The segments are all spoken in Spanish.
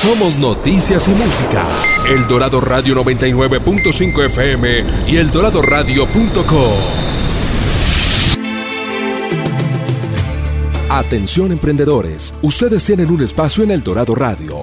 Somos noticias y música. El Dorado Radio 99.5 FM y eldoradoradio.com. Atención emprendedores, ustedes tienen un espacio en El Dorado Radio.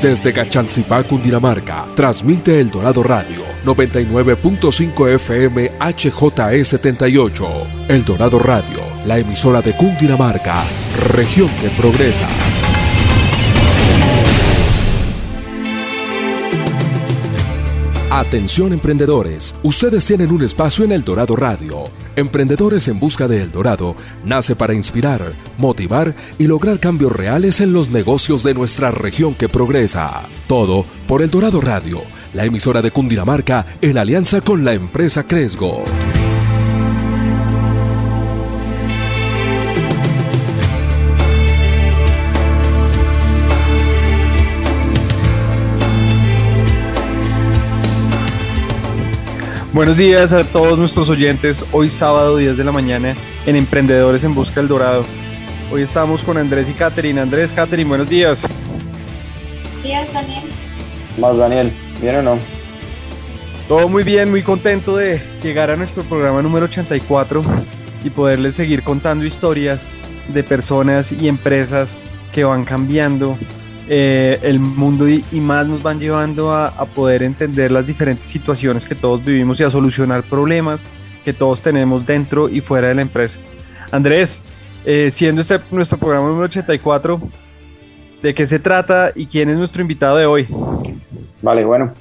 Desde Cachancipá, Cundinamarca, transmite El Dorado Radio 99.5 FM HJE78. El Dorado Radio, la emisora de Cundinamarca, región que progresa. Atención emprendedores, ustedes tienen un espacio en El Dorado Radio. Emprendedores en Busca de El Dorado nace para inspirar, motivar y lograr cambios reales en los negocios de nuestra región que progresa. Todo por El Dorado Radio, la emisora de Cundinamarca en alianza con la empresa Cresgo. Buenos días a todos nuestros oyentes. Hoy sábado 10 de la mañana en Emprendedores en Busca del Dorado. Hoy estamos con Andrés y Catherine. Andrés, Catherine, buenos días. Buenos días, Daniel. Más Daniel, ¿bien o no? Todo muy bien, muy contento de llegar a nuestro programa número 84 y poderles seguir contando historias de personas y empresas que van cambiando eh, el mundo y, más nos van llevando a, poder entender las diferentes situaciones que todos vivimos y a solucionar problemas que todos tenemos dentro y fuera de la empresa. Andrés, eh, siendo este nuestro programa número 84, ¿de qué se trata y quién es nuestro invitado de hoy? Vale, bueno,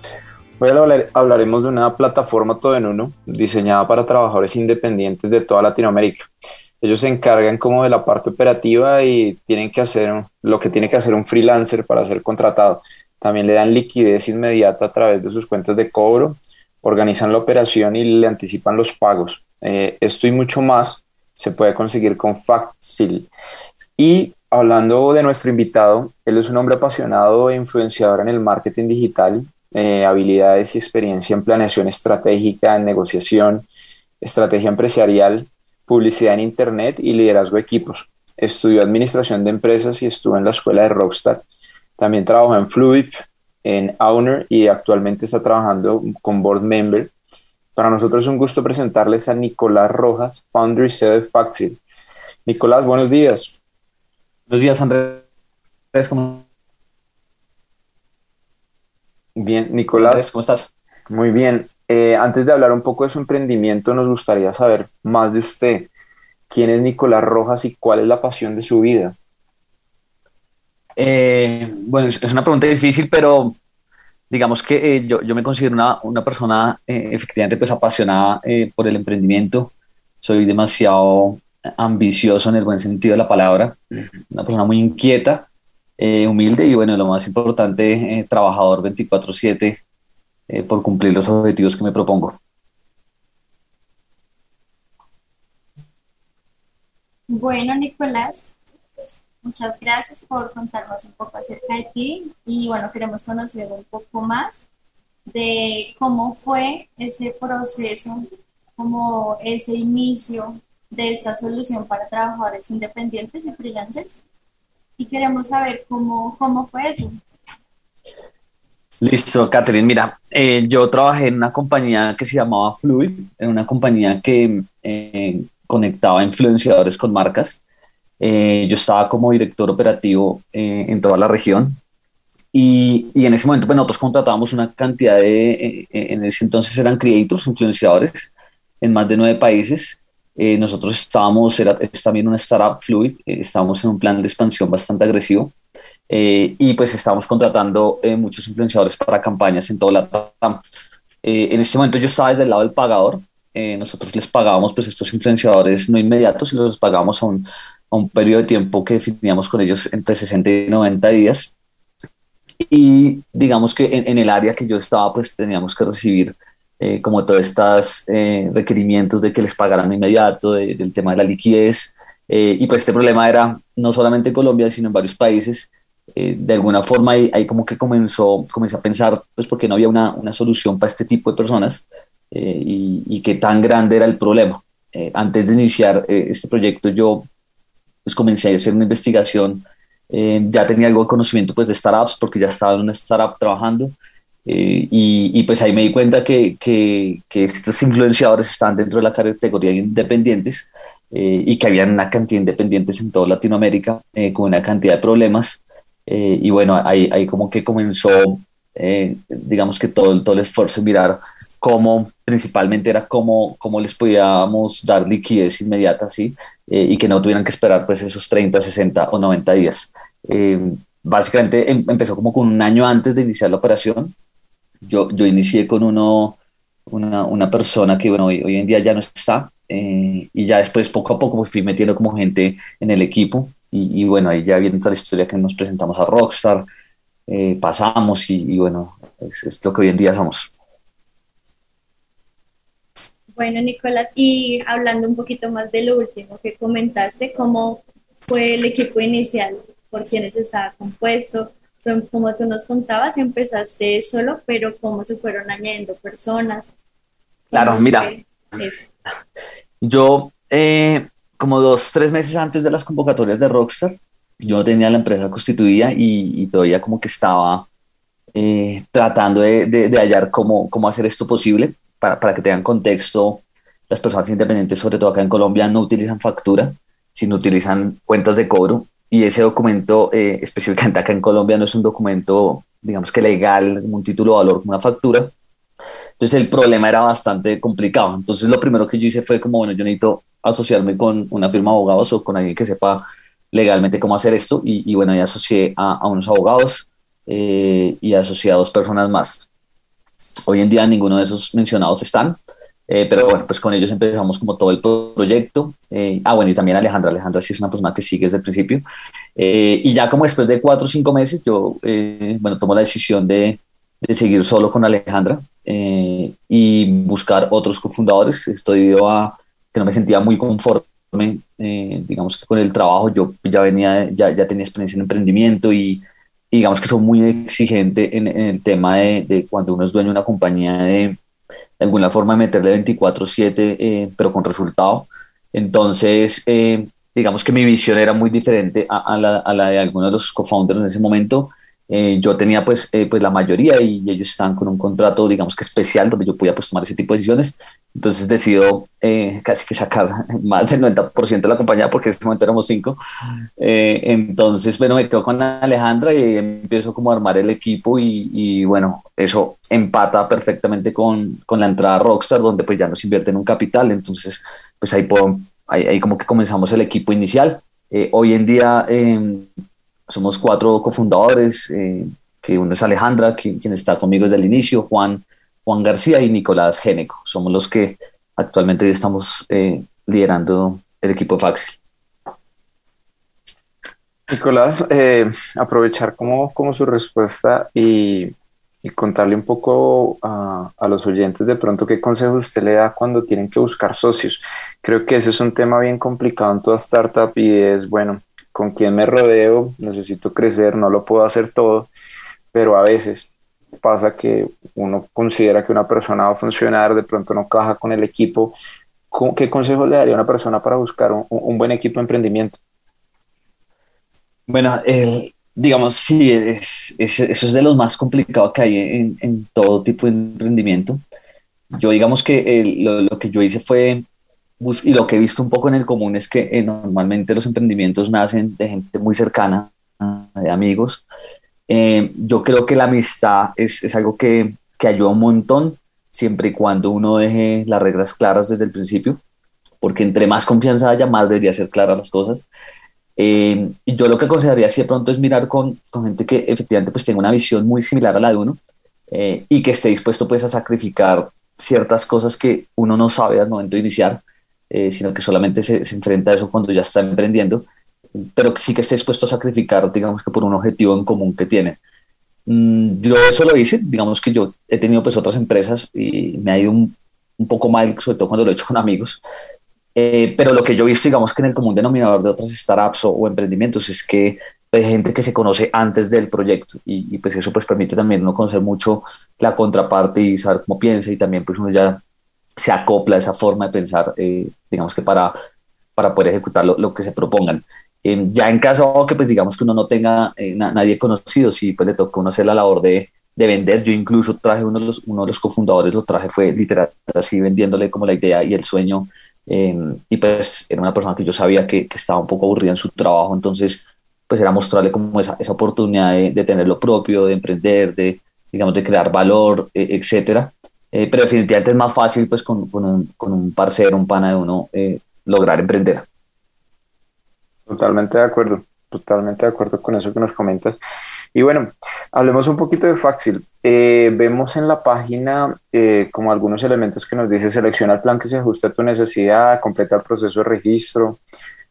hoy hablaremos de una plataforma todo en uno diseñada para trabajadores independientes de toda Latinoamérica ellos se encargan como de la parte operativa y tienen que hacer lo que tiene que hacer un freelancer para ser contratado. También le dan liquidez inmediata a través de sus cuentas de cobro, organizan la operación y le anticipan los pagos. Eh, esto y mucho más se puede conseguir con Factsil. Y hablando de nuestro invitado, él es un hombre apasionado e influenciador en el marketing digital, eh, habilidades y experiencia en planeación estratégica, en negociación, estrategia empresarial, publicidad en Internet y liderazgo de equipos. Estudió administración de empresas y estuvo en la escuela de Rockstar. También trabajó en Fluid, en Owner y actualmente está trabajando con Board Member. Para nosotros es un gusto presentarles a Nicolás Rojas, founder y CEO de. Nicolás, buenos días. Buenos días, Andrés. ¿Cómo? Bien, Nicolás. ¿Cómo estás? Muy bien. Eh, antes de hablar un poco de su emprendimiento, nos gustaría saber más de usted. ¿Quién es Nicolás Rojas y cuál es la pasión de su vida? Eh, bueno, es una pregunta difícil, pero digamos que eh, yo, yo, me considero una, una persona efectivamente pues apasionada por el emprendimiento. Soy demasiado ambicioso en el buen sentido de la palabra, una persona muy inquieta, humilde y bueno, lo más importante, trabajador 24/7 eh, por cumplir los objetivos que me propongo. Bueno, Nicolás, muchas gracias por contarnos un poco acerca de ti y bueno, queremos conocer un poco más de cómo fue ese proceso, como ese inicio de esta solución para trabajadores independientes y freelancers. Y queremos saber cómo, cómo fue eso. Listo, Catherine. Mira, eh, yo trabajé en una compañía que se llamaba Fluid, en una compañía que eh, conectaba influenciadores con marcas. Eh, yo estaba como director operativo en toda la región y, y, en ese momento pues, nosotros contratábamos una cantidad de, en ese entonces eran creators, influenciadores, en más de nueve países. nosotros estábamos, era, es también una startup Fluid, estábamos en un plan de expansión bastante agresivo. Eh, y pues estamos contratando eh, muchos influenciadores para campañas en toda la TAM. Eh, en este momento yo estaba desde el lado del pagador. nosotros les pagábamos pues estos influenciadores no inmediatos y los pagábamos a un, a un periodo de tiempo que definíamos con ellos entre 60 y 90 días. Y digamos que en, el área que yo estaba, pues teníamos que recibir eh, como todos estos eh, requerimientos de que les pagaran inmediato, del tema de la liquidez. y pues este problema era no solamente en Colombia, sino en varios países. De alguna forma ahí, ahí, como que comenzó, comencé a pensar, pues porque no había una, una solución para este tipo de personas y, y qué tan grande era el problema. antes de iniciar este proyecto yo pues comencé a hacer una investigación eh, ya tenía algo de conocimiento pues de startups porque ya estaba en una startup trabajando eh, y, y, pues ahí me di cuenta que, que, que, estos influenciadores están dentro de la categoría de independientes eh, y que había una cantidad de independientes en toda Latinoamérica con una cantidad de problemas y bueno, ahí, ahí como que comenzó digamos que todo, todo el esfuerzo de mirar cómo principalmente era cómo, cómo les podíamos dar liquidez inmediata, ¿sí? Eh, y que no tuvieran que esperar pues esos 30, 60 o 90 días. Eh, básicamente em, empezó como con un año antes de iniciar la operación. Yo, yo inicié con uno, una, una persona que bueno, hoy, hoy, en día ya no está eh, y ya después poco a poco fui metiendo como gente en el equipo y, y bueno, ahí ya viene toda la historia que nos presentamos a Rockstar, pasamos y, y bueno, es, es lo que hoy en día somos. Bueno, Nicolás, y hablando un poquito más de lo último que comentaste, ¿cómo fue el equipo inicial? ¿Por quiénes estaba compuesto? Como tú nos contabas, empezaste solo, pero ¿cómo se fueron añadiendo personas? Claro, mira, yo eh, como dos, tres meses antes de las convocatorias de Rockstar, yo tenía la empresa constituida y, todavía como que estaba eh, tratando de, de, hallar cómo, cómo hacer esto posible para, para que tengan contexto, las personas independientes, sobre todo acá en Colombia, no utilizan factura, sino utilizan cuentas de cobro. Y ese documento, eh, específicamente acá en Colombia, no es un documento, digamos que legal, un título de valor, como una factura. Entonces el problema era bastante complicado. Entonces lo primero que yo hice fue como, bueno, yo necesito asociarme con una firma de abogados o con alguien que sepa legalmente cómo hacer esto. Y, y bueno, ya asocié a, a unos abogados eh, y asocié a dos personas más. Hoy en día ninguno de esos mencionados están, eh, pero bueno, pues con ellos empezamos como todo el proyecto. Eh, ah, bueno, y también Alejandra. Alejandra sí es una persona que sigue desde el principio. Eh, y ya como después de cuatro o cinco meses, yo, bueno, tomo la decisión de, de seguir solo con Alejandra y buscar otros cofundadores. Esto debido a que no me sentía muy conforme, digamos que con el trabajo. Yo ya venía, ya, ya tenía experiencia en emprendimiento y digamos que soy muy exigente en, el tema de, de, cuando uno es dueño de una compañía de, de alguna forma meterle 24/7 eh, pero con resultado. Entonces, eh, digamos que mi visión era muy diferente a, a, la, a la, de algunos de los co-founders en ese momento eh, yo tenía pues, eh, pues la mayoría y ellos estaban con un contrato, digamos que especial, donde yo podía pues tomar ese tipo de decisiones. Entonces decido eh, casi que sacar más del 90% de la compañía porque en ese momento éramos cinco. entonces, bueno, me quedo con Alejandra y empiezo como a armar el equipo y, y bueno, eso empata perfectamente con, con, la entrada a Rockstar, donde pues ya nos invierte en un capital. Entonces, pues ahí, puedo, ahí, ahí como que comenzamos el equipo inicial. hoy en día em, somos cuatro cofundadores, eh, que uno es Alejandra, quien está conmigo desde el inicio, Juan, Juan García y Nicolás Géneco. Somos los que actualmente estamos eh, liderando el equipo Faxi. Nicolás, eh, aprovechar como, como su respuesta y, contarle un poco a, los oyentes de pronto qué consejo usted le da cuando tienen que buscar socios. Creo que ese es un tema bien complicado en toda startup y es, bueno, con quién me rodeo, necesito crecer, no lo puedo hacer todo, pero a veces pasa que uno considera que una persona va a funcionar, de pronto no caja con el equipo. ¿Qué consejo le daría a una persona para buscar un, buen equipo de emprendimiento? Bueno, digamos, sí, es, es, eso es de los más complicados que hay en, todo tipo de emprendimiento. Yo digamos que lo, que yo hice fue y lo que he visto un poco en el común es que eh, normalmente los emprendimientos nacen de gente muy cercana, de amigos. Eh, yo creo que la amistad es, es algo que, que, ayuda un montón, siempre y cuando uno deje las reglas claras desde el principio, porque entre más confianza haya, más debería ser claras las cosas. Eh, y yo lo que aconsejaría si de pronto es mirar con, con, gente que efectivamente pues tenga una visión muy similar a la de uno y que esté dispuesto pues a sacrificar ciertas cosas que uno no sabe al momento de iniciar eh, sino que solamente se, enfrenta a eso cuando ya está emprendiendo, pero sí que esté dispuesto a sacrificar, digamos que por un objetivo en común que tiene. Mm, yo eso lo hice, digamos que yo he tenido pues otras empresas y me ha ido un, un poco mal, sobre todo cuando lo he hecho con amigos. Eh, pero lo que yo he visto, digamos que en el común denominador de otras startups o, o emprendimientos es que hay gente que se conoce antes del proyecto y, y, pues eso pues permite también uno conocer mucho la contraparte y saber cómo piensa y también pues uno ya se acopla esa forma de pensar, eh, digamos que para, para poder ejecutar lo, que se propongan. Eh, ya en caso que pues digamos que uno no tenga eh, na nadie conocido, sí pues le toca uno hacer la labor de, de vender. Yo incluso traje uno de los, uno de los cofundadores, lo traje fue literal así vendiéndole como la idea y el sueño. Eh, y pues era una persona que yo sabía que, que, estaba un poco aburrida en su trabajo, entonces pues era mostrarle como esa, esa oportunidad de, de, tener lo propio, de emprender, de digamos de crear valor, eh, etcétera. Eh, pero definitivamente es más fácil pues con, con, un, con un parcero, un pana de uno, eh, lograr emprender. Totalmente de acuerdo, totalmente de acuerdo con eso que nos comentas. Y bueno, hablemos un poquito de Faxil. Eh, vemos en la página eh, como algunos elementos que nos dice selecciona el plan que se ajuste a tu necesidad, completa el proceso de registro,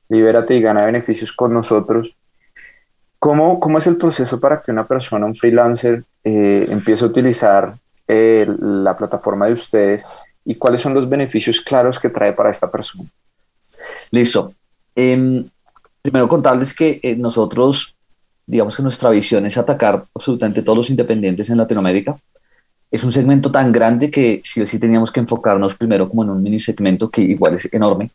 libérate y gana beneficios con nosotros. ¿Cómo, cómo es el proceso para que una persona, un freelancer, eh, empiece a utilizar eh, la plataforma de ustedes y cuáles son los beneficios claros que trae para esta persona? Listo. Eh, primero contarles que eh, nosotros digamos que nuestra visión es atacar absolutamente todos los independientes en Latinoamérica. Es un segmento tan grande que sí o sí teníamos que enfocarnos primero como en un mini segmento que igual es enorme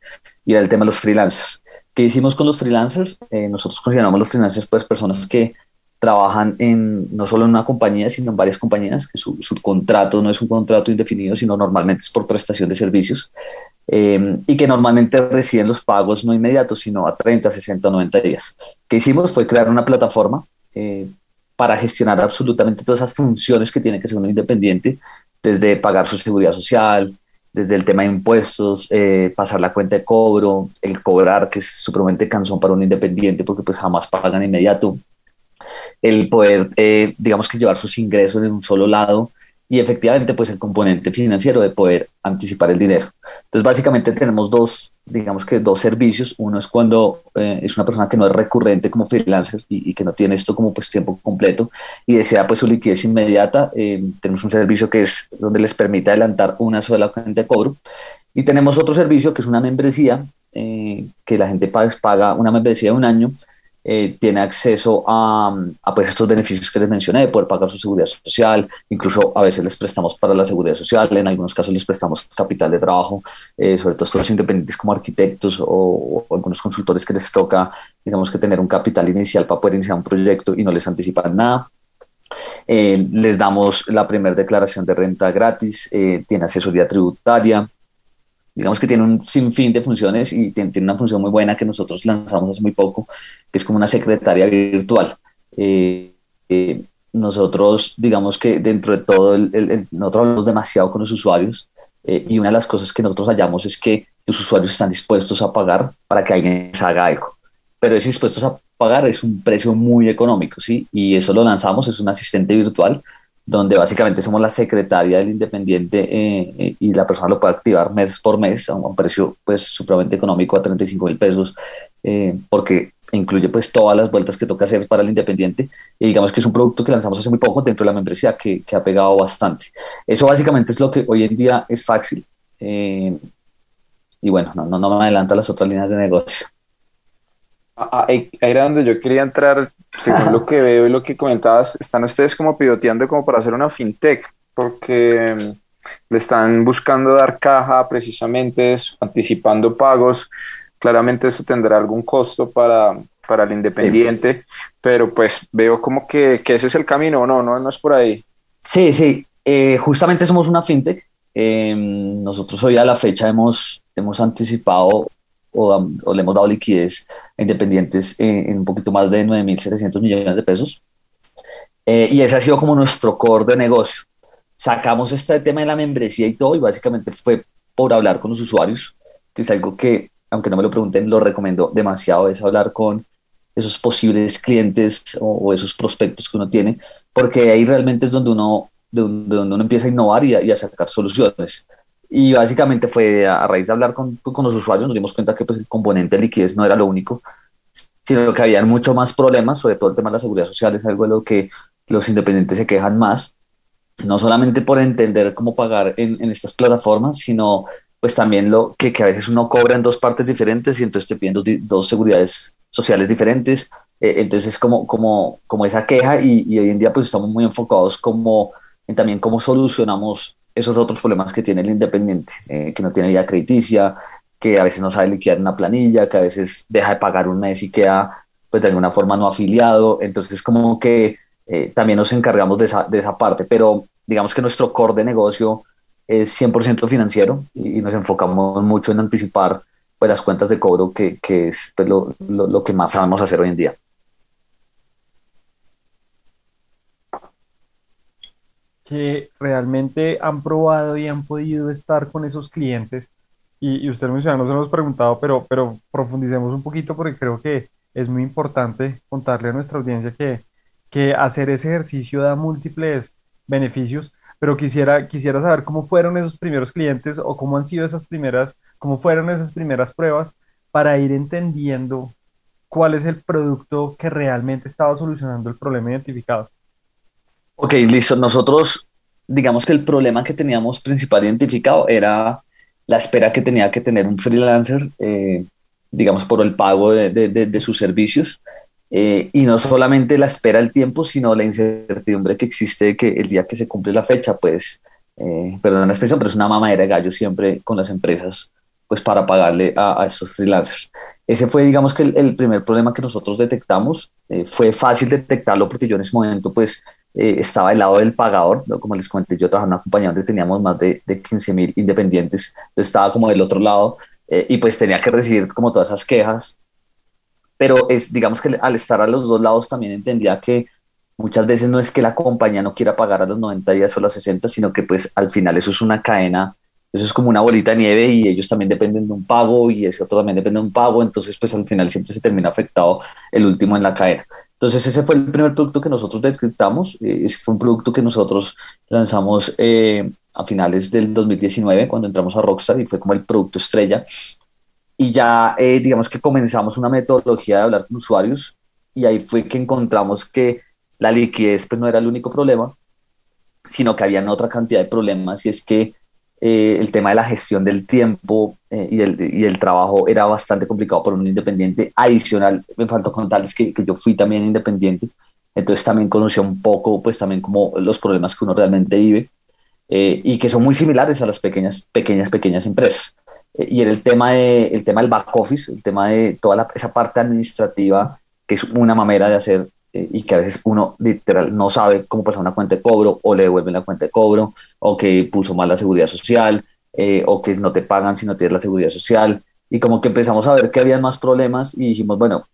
y era el tema de los freelancers. ¿Qué hicimos con los freelancers? Eh, nosotros consideramos los freelancers pues personas que trabajan en no solo en una compañía, sino en varias compañías, que su, su contrato no es un contrato indefinido, sino normalmente es por prestación de servicios eh, y que normalmente reciben los pagos no inmediatos, sino a 30, 60, 90 días. ¿Qué hicimos? Fue crear una plataforma eh, para gestionar absolutamente todas esas funciones que tiene que ser uno independiente, desde pagar su seguridad social, desde el tema de impuestos, eh, pasar la cuenta de cobro, el cobrar, que es supremamente cansón para un independiente porque pues jamás pagan inmediato, el poder, eh, digamos que llevar sus ingresos en un solo lado y efectivamente pues el componente financiero de poder anticipar el dinero. Entonces básicamente tenemos dos, digamos que dos servicios. Uno es cuando eh, es una persona que no es recurrente como freelancer y, que no tiene esto como pues tiempo completo y desea pues su liquidez inmediata. Eh, tenemos un servicio que es donde les permite adelantar una sola cuenta de cobro. Y tenemos otro servicio que es una membresía que la gente paga, paga una membresía de un año eh, tiene acceso a, a, pues estos beneficios que les mencioné, de poder pagar su seguridad social, incluso a veces les prestamos para la seguridad social, en algunos casos les prestamos capital de trabajo, eh, sobre todo estos independientes como arquitectos o, o, algunos consultores que les toca, digamos que tener un capital inicial para poder iniciar un proyecto y no les anticipan nada. Eh, les damos la primera declaración de renta gratis, eh, tiene asesoría tributaria, digamos que tiene un sinfín de funciones y tiene, una función muy buena que nosotros lanzamos hace muy poco, que es como una secretaria virtual. Eh, eh, nosotros, digamos que dentro de todo, el, el, el, nosotros hablamos demasiado con los usuarios eh, y una de las cosas que nosotros hallamos es que los usuarios están dispuestos a pagar para que alguien les haga algo. Pero ese dispuestos a pagar es un precio muy económico, ¿sí? Y eso lo lanzamos, es un asistente virtual donde básicamente somos la secretaria del independiente eh, eh, y la persona lo puede activar mes por mes a un precio pues supremamente económico a 35 mil pesos eh, porque incluye pues todas las vueltas que toca hacer para el independiente y digamos que es un producto que lanzamos hace muy poco dentro de la membresía que, que ha pegado bastante. Eso básicamente es lo que hoy en día es fácil y bueno, no, no, no me adelanta las otras líneas de negocio. Ah, ahí era donde yo quería entrar, según lo que veo y lo que comentabas, están ustedes como pivoteando como para hacer una fintech, porque mm, le están buscando dar caja precisamente, anticipando pagos, claramente eso tendrá algún costo para, para el independiente, sí. pero pues veo como que, que, ese es el camino, no, no, no es por ahí. Sí, sí, eh, justamente somos una fintech, eh, nosotros hoy a la fecha hemos, hemos anticipado o, o, le hemos dado liquidez a independientes en, en un poquito más de 9.700 millones de pesos. Eh, y ese ha sido como nuestro core de negocio. Sacamos este tema de la membresía y todo, y básicamente fue por hablar con los usuarios, que es algo que, aunque no me lo pregunten, lo recomiendo demasiado, es hablar con esos posibles clientes o, o esos prospectos que uno tiene, porque ahí realmente es donde uno, de donde uno empieza a innovar y a, y a sacar soluciones. Y básicamente fue a, raíz de hablar con, con, los usuarios, nos dimos cuenta que pues, el componente de liquidez no era lo único, sino que había mucho más problemas, sobre todo el tema de la seguridad social, es algo de lo que los independientes se quejan más, no solamente por entender cómo pagar en, en estas plataformas, sino pues también lo que, que, a veces uno cobra en dos partes diferentes y entonces te piden dos, dos seguridades sociales diferentes. Eh, entonces es como, como, como esa queja y, y, hoy en día pues estamos muy enfocados como en también cómo solucionamos esos otros problemas que tiene el independiente, eh, que no tiene vida crediticia, que a veces no sabe liquidar una planilla, que a veces deja de pagar un mes y queda pues de alguna forma no afiliado. Entonces como que eh, también nos encargamos de esa, de esa parte, pero digamos que nuestro core de negocio es 100% financiero y, nos enfocamos mucho en anticipar pues, las cuentas de cobro, que, que es pues, lo, lo, lo, que más sabemos hacer hoy en día. Que realmente han probado y han podido estar con esos clientes. Y, y usted menciona, no se hemos preguntado, pero, pero profundicemos un poquito porque creo que es muy importante contarle a nuestra audiencia que, que hacer ese ejercicio da múltiples beneficios, pero quisiera, quisiera saber cómo fueron esos primeros clientes o cómo han sido esas primeras, cómo fueron esas primeras pruebas para ir entendiendo cuál es el producto que realmente estaba solucionando el problema identificado. Ok, listo. Nosotros, digamos que el problema que teníamos principal identificado era la espera que tenía que tener un freelancer, eh, digamos, por el pago de, de, de, de sus servicios. Eh, y no solamente la espera del tiempo, sino la incertidumbre que existe que el día que se cumple la fecha, pues, eh, perdón la expresión, pero es una mamadera de gallo siempre con las empresas, pues para pagarle a, a estos freelancers. Ese fue, digamos que el, el, primer problema que nosotros detectamos. Eh, fue fácil detectarlo porque yo en ese momento, pues, eh, estaba del lado del pagador, como les comenté, yo trabajaba en una compañía donde teníamos más de, de 15 mil independientes, entonces estaba como del otro lado eh, y pues tenía que recibir como todas esas quejas. Pero es, digamos que al estar a los dos lados también entendía que muchas veces no es que la compañía no quiera pagar a los 90 días o a los 60, sino que pues al final eso es una cadena, eso es como una bolita de nieve y ellos también dependen de un pago y ese otro también depende de un pago, entonces pues al final siempre se termina afectado el último en la cadena. Entonces ese fue el primer producto que nosotros detectamos, eh, ese fue un producto que nosotros lanzamos eh, a finales del 2019 cuando entramos a Rockstar y fue como el producto estrella. Y ya eh, digamos que comenzamos una metodología de hablar con usuarios y ahí fue que encontramos que la liquidez pues no era el único problema, sino que había otra cantidad de problemas y es que eh, el tema de la gestión del tiempo eh, y, el, y, el, trabajo era bastante complicado por un independiente adicional. Me faltó contarles que, que yo fui también independiente, entonces también conocí un poco pues también como los problemas que uno realmente vive eh, y que son muy similares a las pequeñas, pequeñas, pequeñas empresas. Eh, y era el tema, de, el tema del back office, el tema de toda la, esa parte administrativa, que es una mamera de hacer y que a veces uno literal no sabe cómo pasar una cuenta de cobro o le devuelven la cuenta de cobro o que puso mal la seguridad social eh, o que no te pagan si no tienes la seguridad social. Y como que empezamos a ver que había más problemas y dijimos, bueno,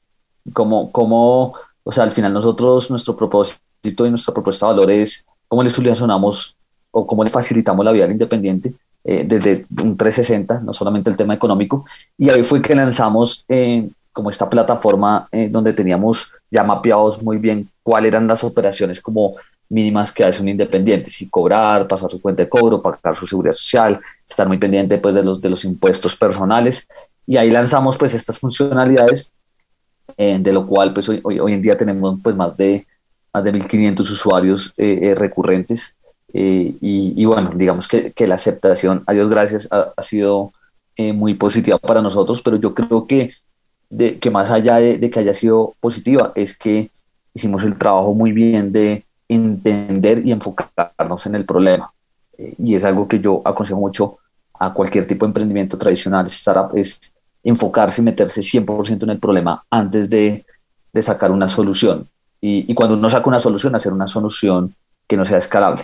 como, como, o sea, al final nosotros, nuestro propósito y nuestra propuesta de valor es cómo le solucionamos o cómo le facilitamos la vida al independiente eh, desde un 360, no solamente el tema económico. Y ahí fue que lanzamos eh, como esta plataforma eh, donde teníamos ya mapeados muy bien cuáles eran las operaciones como mínimas que hace un independiente, si cobrar, pasar su cuenta de cobro, pagar su seguridad social, estar muy pendiente pues, de, los, de los impuestos personales. Y ahí lanzamos pues estas funcionalidades, eh, de lo cual pues hoy, hoy, hoy, en día tenemos pues más de, más de 1.500 usuarios eh, recurrentes eh, y, y, bueno, digamos que, que, la aceptación, a Dios gracias, ha, ha sido eh, muy positiva para nosotros, pero yo creo que, de, que más allá de, que haya sido positiva, es que hicimos el trabajo muy bien de entender y enfocarnos en el problema. Eh, y es algo que yo aconsejo mucho a cualquier tipo de emprendimiento tradicional, startup, es enfocarse y meterse 100% en el problema antes de, de sacar una solución. Y, cuando uno saca una solución, hacer una solución que no sea escalable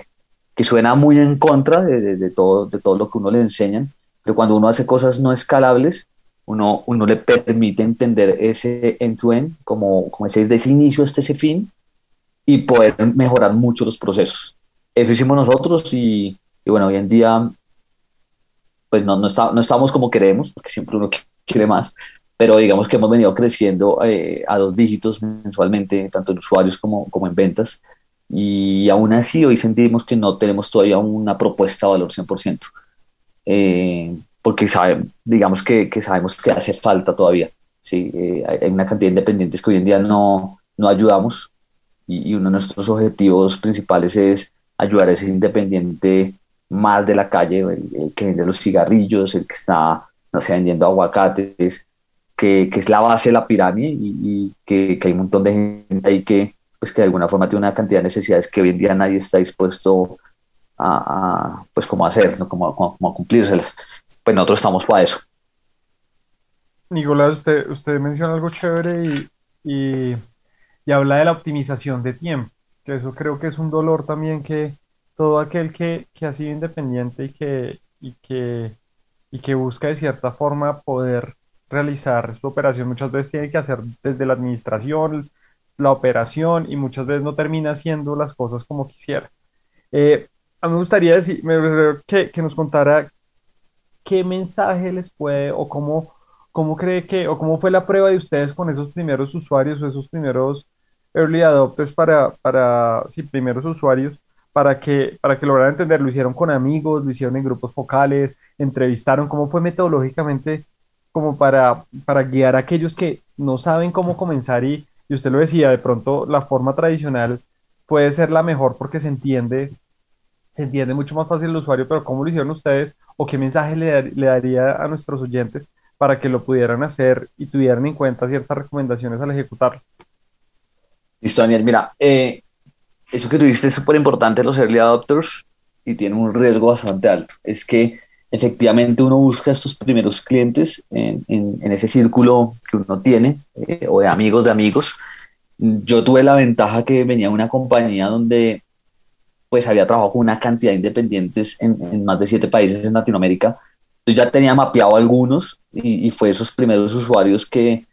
que suena muy en contra de, de, de, todo, de todo lo que uno le enseñan, pero cuando uno hace cosas no escalables, uno, uno le permite entender ese end-to-end, -end, como, como ese desde ese inicio hasta ese fin, y poder mejorar mucho los procesos. Eso hicimos nosotros y, y bueno, hoy en día pues no, no, está, no estamos como queremos, porque siempre uno quiere más, pero digamos que hemos venido creciendo eh, a dos dígitos mensualmente, tanto en usuarios como, como en ventas, y aún así hoy sentimos que no tenemos todavía una propuesta de valor 100%, eh, porque sabe, digamos que, que, sabemos que hace falta todavía. ¿sí? Eh, hay una cantidad de independientes que hoy en día no, no ayudamos y, uno de nuestros objetivos principales es ayudar a ese independiente más de la calle, el, que vende los cigarrillos, el que está, no sé, vendiendo aguacates, que, que es la base de la pirámide y, que, que, hay un montón de gente ahí que, pues, que de alguna forma tiene una cantidad de necesidades que hoy en día nadie está dispuesto a, pues, como a hacer, ¿no? como, como, a cumplírselas. Pues nosotros estamos para eso. Nicolás, usted, usted menciona algo chévere y y habla de la optimización de tiempo, que eso creo que es un dolor también que todo aquel que, ha sido independiente y que, y, que, y que busca de cierta forma poder realizar su operación muchas veces tiene que hacer desde la administración, la operación y muchas veces no termina haciendo las cosas como quisiera. Eh, a mí me gustaría decir, que, que nos contara qué mensaje les puede o cómo, cómo cree que, o cómo fue la prueba de ustedes con esos primeros usuarios o esos primeros early adopters para, para sí, primeros usuarios, para que, para que lograran entender. Lo hicieron con amigos, lo hicieron en grupos focales, entrevistaron, cómo fue metodológicamente como para, para guiar a aquellos que no saben cómo comenzar y, y usted lo decía, de pronto la forma tradicional puede ser la mejor porque se entiende, se entiende mucho más fácil el usuario, pero ¿cómo lo hicieron ustedes o qué mensaje le, daría a nuestros oyentes para que lo pudieran hacer y tuvieran en cuenta ciertas recomendaciones al ejecutarlo? Listo, Daniel. Mira, eh, eso que tuviste es súper importante, los early adopters, y tiene un riesgo bastante alto. Es que efectivamente uno busca a estos primeros clientes en, en, ese círculo que uno tiene, eh, o de amigos de amigos. Yo tuve la ventaja que venía de una compañía donde pues había trabajado con una cantidad de independientes en, en más de siete países en Latinoamérica. Entonces ya tenía mapeado algunos y, y fue esos primeros usuarios que,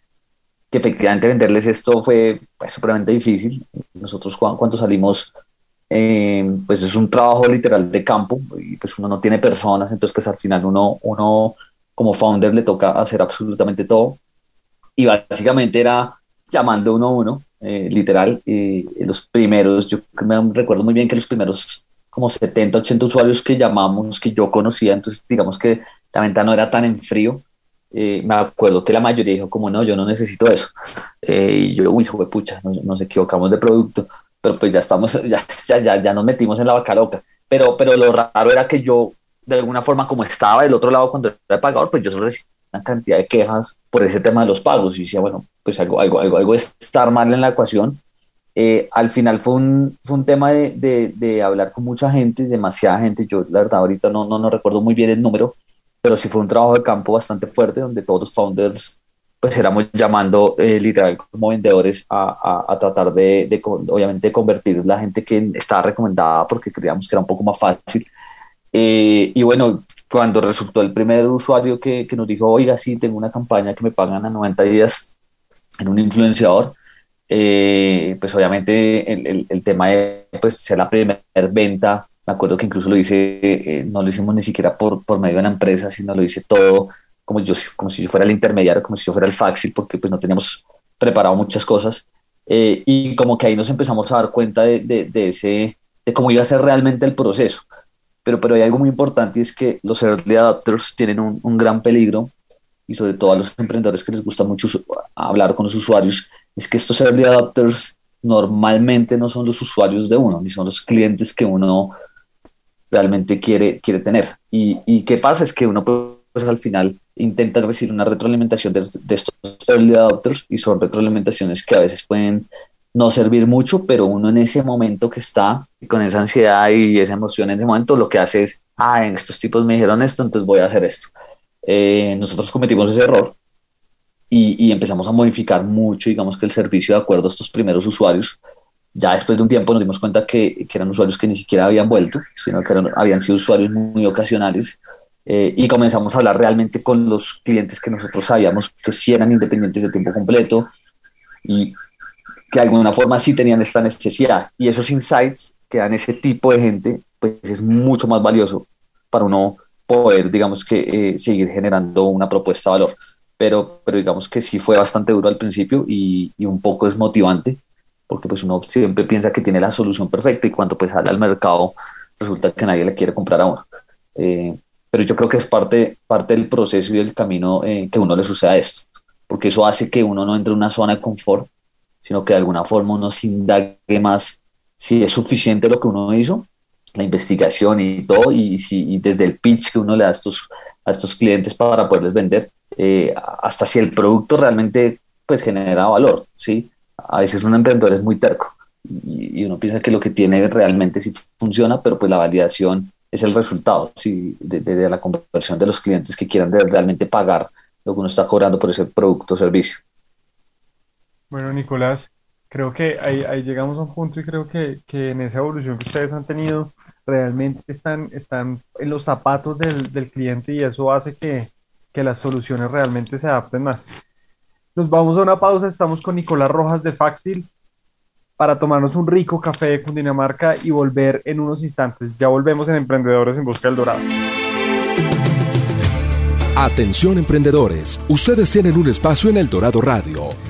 que efectivamente venderles esto fue pues, supremamente difícil. Nosotros cuando salimos, eh, pues es un trabajo literal de campo y pues uno no tiene personas, entonces pues al final uno, uno como founder le toca hacer absolutamente todo. Y básicamente era llamando uno a uno, eh, literal, y los primeros, yo me recuerdo muy bien que los primeros como 70, 80 usuarios que llamamos, que yo conocía, entonces digamos que la venta no era tan en frío, eh, me acuerdo que la mayoría dijo como no, yo no necesito eso. Eh, y yo, uy, fue pucha, nos, equivocamos de producto, pero pues ya estamos, ya, ya, ya, nos metimos en la vaca loca. Pero, pero lo raro era que yo, de alguna forma, como estaba del otro lado cuando era pagador, pues yo solo recibía una cantidad de quejas por ese tema de los pagos. Y decía, bueno, pues algo, algo, algo, algo estar mal en la ecuación. Eh, al final fue un, fue un tema de, de, de, hablar con mucha gente, demasiada gente. Yo, la verdad, ahorita no, no, no recuerdo muy bien el número, pero sí fue un trabajo de campo bastante fuerte donde todos los founders pues éramos llamando eh, literal como vendedores a, a, tratar de, de, obviamente, convertir la gente que estaba recomendada porque creíamos que era un poco más fácil. Eh, y bueno, cuando resultó el primer usuario que, que, nos dijo, oiga, sí, tengo una campaña que me pagan a 90 días en un influenciador, eh, pues obviamente el, tema de pues, ser la primera venta me acuerdo que incluso lo hice, eh, no lo hicimos ni siquiera por, por medio de una empresa, sino lo hice todo como, yo, como si yo fuera el intermediario, como si yo fuera el faxi, porque pues no teníamos preparado muchas cosas. Eh, y como que ahí nos empezamos a dar cuenta de, de, ese, de cómo iba a ser realmente el proceso. Pero, pero hay algo muy importante y es que los early adopters tienen un gran peligro y sobre todo a los emprendedores que les gusta mucho hablar con los usuarios, es que estos early adopters normalmente no son los usuarios de uno, ni son los clientes que uno realmente quiere, quiere tener. Y, y qué pasa es que uno pues al final intenta recibir una retroalimentación de, de, estos early adopters y son retroalimentaciones que a veces pueden no servir mucho, pero uno en ese momento que está con esa ansiedad y esa emoción en ese momento lo que hace es, ah, en estos tipos me dijeron esto, entonces voy a hacer esto. Eh, nosotros cometimos ese error y, empezamos a modificar mucho, digamos que el servicio de acuerdo a estos primeros usuarios ya después de un tiempo nos dimos cuenta que, que eran usuarios que ni siquiera habían vuelto, sino que habían sido usuarios muy, ocasionales. Eh, y comenzamos a hablar realmente con los clientes que nosotros sabíamos que sí eran independientes de tiempo completo y que de alguna forma sí tenían esta necesidad. Y esos insights que dan ese tipo de gente, pues es mucho más valioso para uno poder, digamos que, eh, seguir generando una propuesta de valor. Pero, pero digamos que sí fue bastante duro al principio y, y un poco desmotivante porque pues uno siempre piensa que tiene la solución perfecta y cuando pues sale al mercado resulta que nadie le quiere comprar a uno. Eh, pero yo creo que es parte, parte del proceso y del camino eh, que uno le suceda esto, porque eso hace que uno no entre en una zona de confort sino que de alguna forma uno se indague más si es suficiente lo que uno hizo, la investigación y todo, y, si, desde el pitch que uno le da a estos, a estos clientes para poderles vender, eh, hasta si el producto realmente pues genera valor, ¿sí? A veces un emprendedor es muy terco y, uno piensa que lo que tiene realmente sí funciona, pero pues la validación es el resultado ¿sí? de, la conversión de los clientes que quieran realmente pagar lo que uno está cobrando por ese producto o servicio. Bueno, Nicolás, creo que ahí, ahí llegamos a un punto y creo que, que, en esa evolución que ustedes han tenido, realmente están, están en los zapatos del, del cliente y eso hace que, que las soluciones realmente se adapten más. Nos vamos a una pausa, estamos con Nicolás Rojas de Faxil para tomarnos un rico café de Cundinamarca y volver en unos instantes. Ya volvemos en Emprendedores en Busca del Dorado. Atención emprendedores, ustedes tienen un espacio en El Dorado Radio.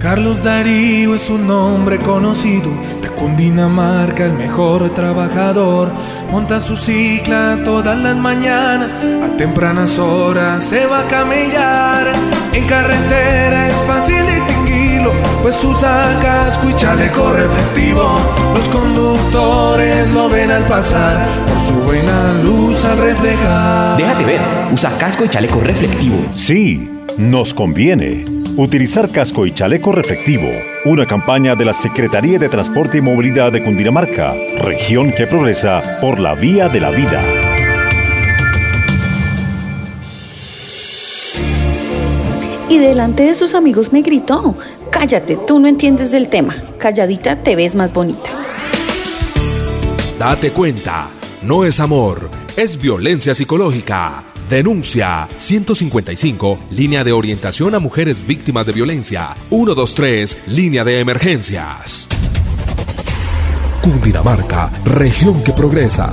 Carlos Darío es un hombre conocido de Cundinamarca, el mejor trabajador. Monta su cicla todas las mañanas, a tempranas horas se va a camellar. En carretera es fácil distinguirlo, pues usa casco y chaleco reflectivo. Los conductores lo ven al pasar, por su buena luz al reflejar. Déjate ver, usa casco y chaleco reflectivo. Sí, nos conviene. Utilizar casco y chaleco reflectivo. Una campaña de la Secretaría de Transporte y Movilidad de Cundinamarca, región que progresa por la vía de la vida. Y delante de sus amigos me gritó, cállate, tú no entiendes del tema, calladita te ves más bonita. Date cuenta, no es amor, es violencia psicológica. Denuncia 155, línea de orientación a mujeres víctimas de violencia. 123, línea de emergencias. Cundinamarca, región que progresa.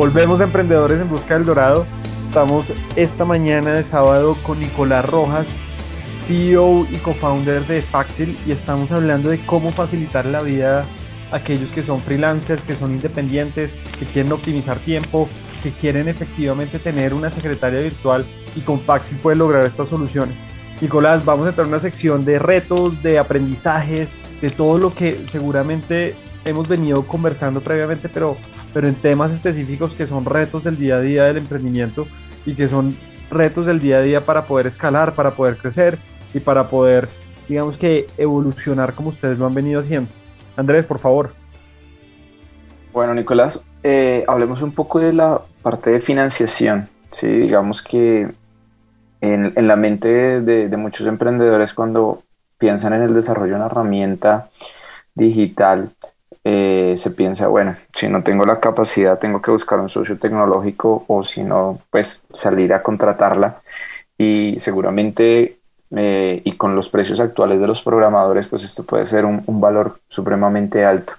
Volvemos a Emprendedores en Busca del Dorado. Estamos esta mañana de sábado con Nicolás Rojas, CEO y co-founder de Faxil, y estamos hablando de cómo facilitar la vida a aquellos que son freelancers, que son independientes, que quieren optimizar tiempo, que quieren efectivamente tener una secretaria virtual y con Faxil pueden lograr estas soluciones. Nicolás, vamos a entrar en una sección de retos, de aprendizajes, de todo lo que seguramente hemos venido conversando previamente, pero pero en temas específicos que son retos del día a día del emprendimiento y que son retos del día a día para poder escalar, para poder crecer y para poder, digamos que, evolucionar como ustedes lo han venido haciendo. Andrés, por favor. Bueno, Nicolás, eh, hablemos un poco de la parte de financiación. Sí, digamos que en, en la mente de, de, muchos emprendedores cuando piensan en el desarrollo de una herramienta digital, eh, se piensa, bueno, si no tengo la capacidad, tengo que buscar un socio tecnológico o si no, pues salir a contratarla. Y seguramente, eh, y con los precios actuales de los programadores, pues esto puede ser un, valor supremamente alto.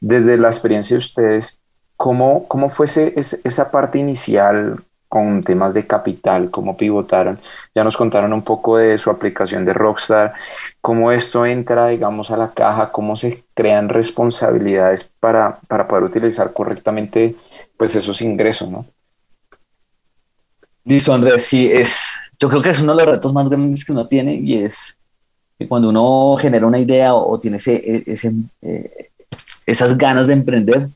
Desde la experiencia de ustedes, ¿cómo, cómo fue esa parte inicial? Con temas de capital, cómo pivotaron. Ya nos contaron un poco de su aplicación de Rockstar, cómo esto entra, digamos, a la caja, cómo se crean responsabilidades para, para poder utilizar correctamente pues esos ingresos, ¿no? Listo, Andrés, sí, es, yo creo que es uno de los retos más grandes que uno tiene y es que cuando uno genera una idea o, tiene ese, ese eh, esas ganas de emprender,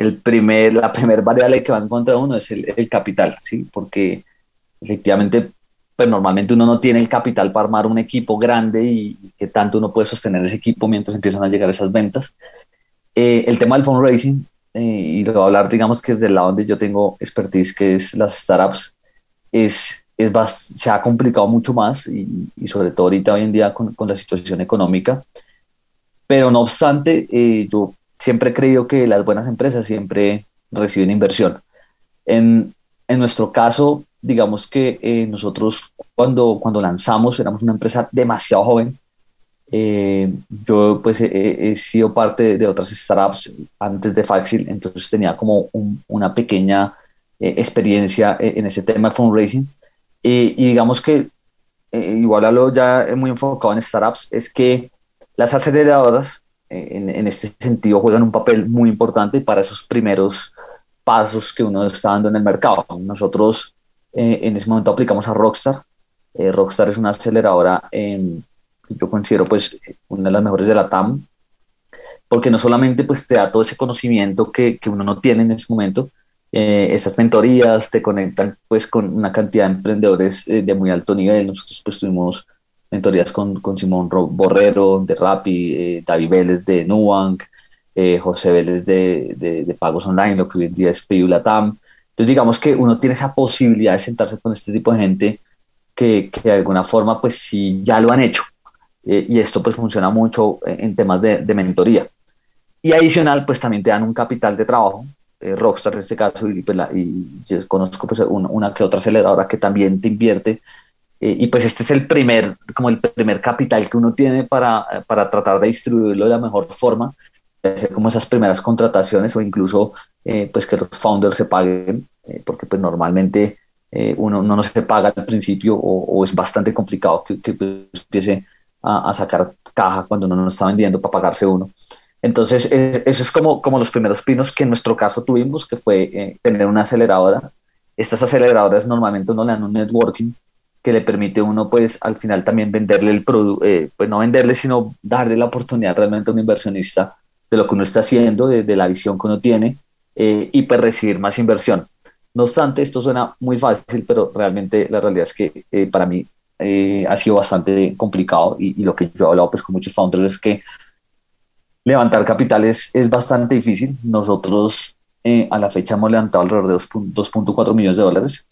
el primer, la primera variable que va en contra de uno es el, capital, ¿sí? Porque efectivamente, pues normalmente uno no tiene el capital para armar un equipo grande y, que tanto uno puede sostener ese equipo mientras empiezan a llegar esas ventas. Eh, el tema del fundraising eh, y lo voy a hablar, digamos que es del lado donde yo tengo expertise, que es las startups, es, es se ha complicado mucho más y, y, sobre todo ahorita hoy en día con, con la situación económica. Pero no obstante, eh, yo siempre he creído que las buenas empresas siempre reciben inversión. En, en nuestro caso, digamos que eh, nosotros cuando, cuando lanzamos éramos una empresa demasiado joven. Eh, yo pues he, sido parte de otras startups antes de Faxil, entonces tenía como una pequeña eh, experiencia en ese tema de fundraising. y digamos que, igual a lo ya muy enfocado en startups, es que las aceleradoras en, en este sentido juegan un papel muy importante para esos primeros pasos que uno está dando en el mercado. Nosotros eh, en ese momento aplicamos a Rockstar. Eh, Rockstar es una aceleradora, que yo considero pues una de las mejores de la TAM, porque no solamente pues te da todo ese conocimiento que, que uno no tiene en ese momento, eh, estas mentorías te conectan pues con una cantidad de emprendedores de muy alto nivel. Nosotros pues tuvimos mentorías con, con Simón Borrero de Rappi, David Vélez de Nubank, José Vélez de, de, de, Pagos Online, lo que hoy en día es PayU. Entonces, digamos que uno tiene esa posibilidad de sentarse con este tipo de gente que, que de alguna forma, pues sí, ya lo han hecho. Eh, y esto pues funciona mucho en temas de, de, mentoría. Y adicional, pues también te dan un capital de trabajo, eh, Rockstar en este caso, y, pues, la, y yo conozco pues una, una, que otra aceleradora que también te invierte. Eh, y pues este es el primer, como el primer capital que uno tiene para, para tratar de distribuirlo de la mejor forma hacer como esas primeras contrataciones o incluso eh, pues que los founders se paguen, eh, porque pues normalmente eh, uno, no se paga al principio o, es bastante complicado que, que pues, empiece a, sacar caja cuando uno no está vendiendo para pagarse uno. Entonces, eso es como, como los primeros pinos que en nuestro caso tuvimos, que fue tener una aceleradora. Estas aceleradoras normalmente uno le dan un networking que le permite uno, pues, al final también venderle el producto, pues no venderle, sino darle la oportunidad realmente a un inversionista de lo que uno está haciendo, de, la visión que uno tiene eh, y pues recibir más inversión. No obstante, esto suena muy fácil, pero realmente la realidad es que eh, para mí eh, ha sido bastante complicado y, lo que yo he hablado pues, con muchos founders es que levantar capital es, es bastante difícil. Nosotros a la fecha hemos levantado alrededor de 2.4 millones de dólares,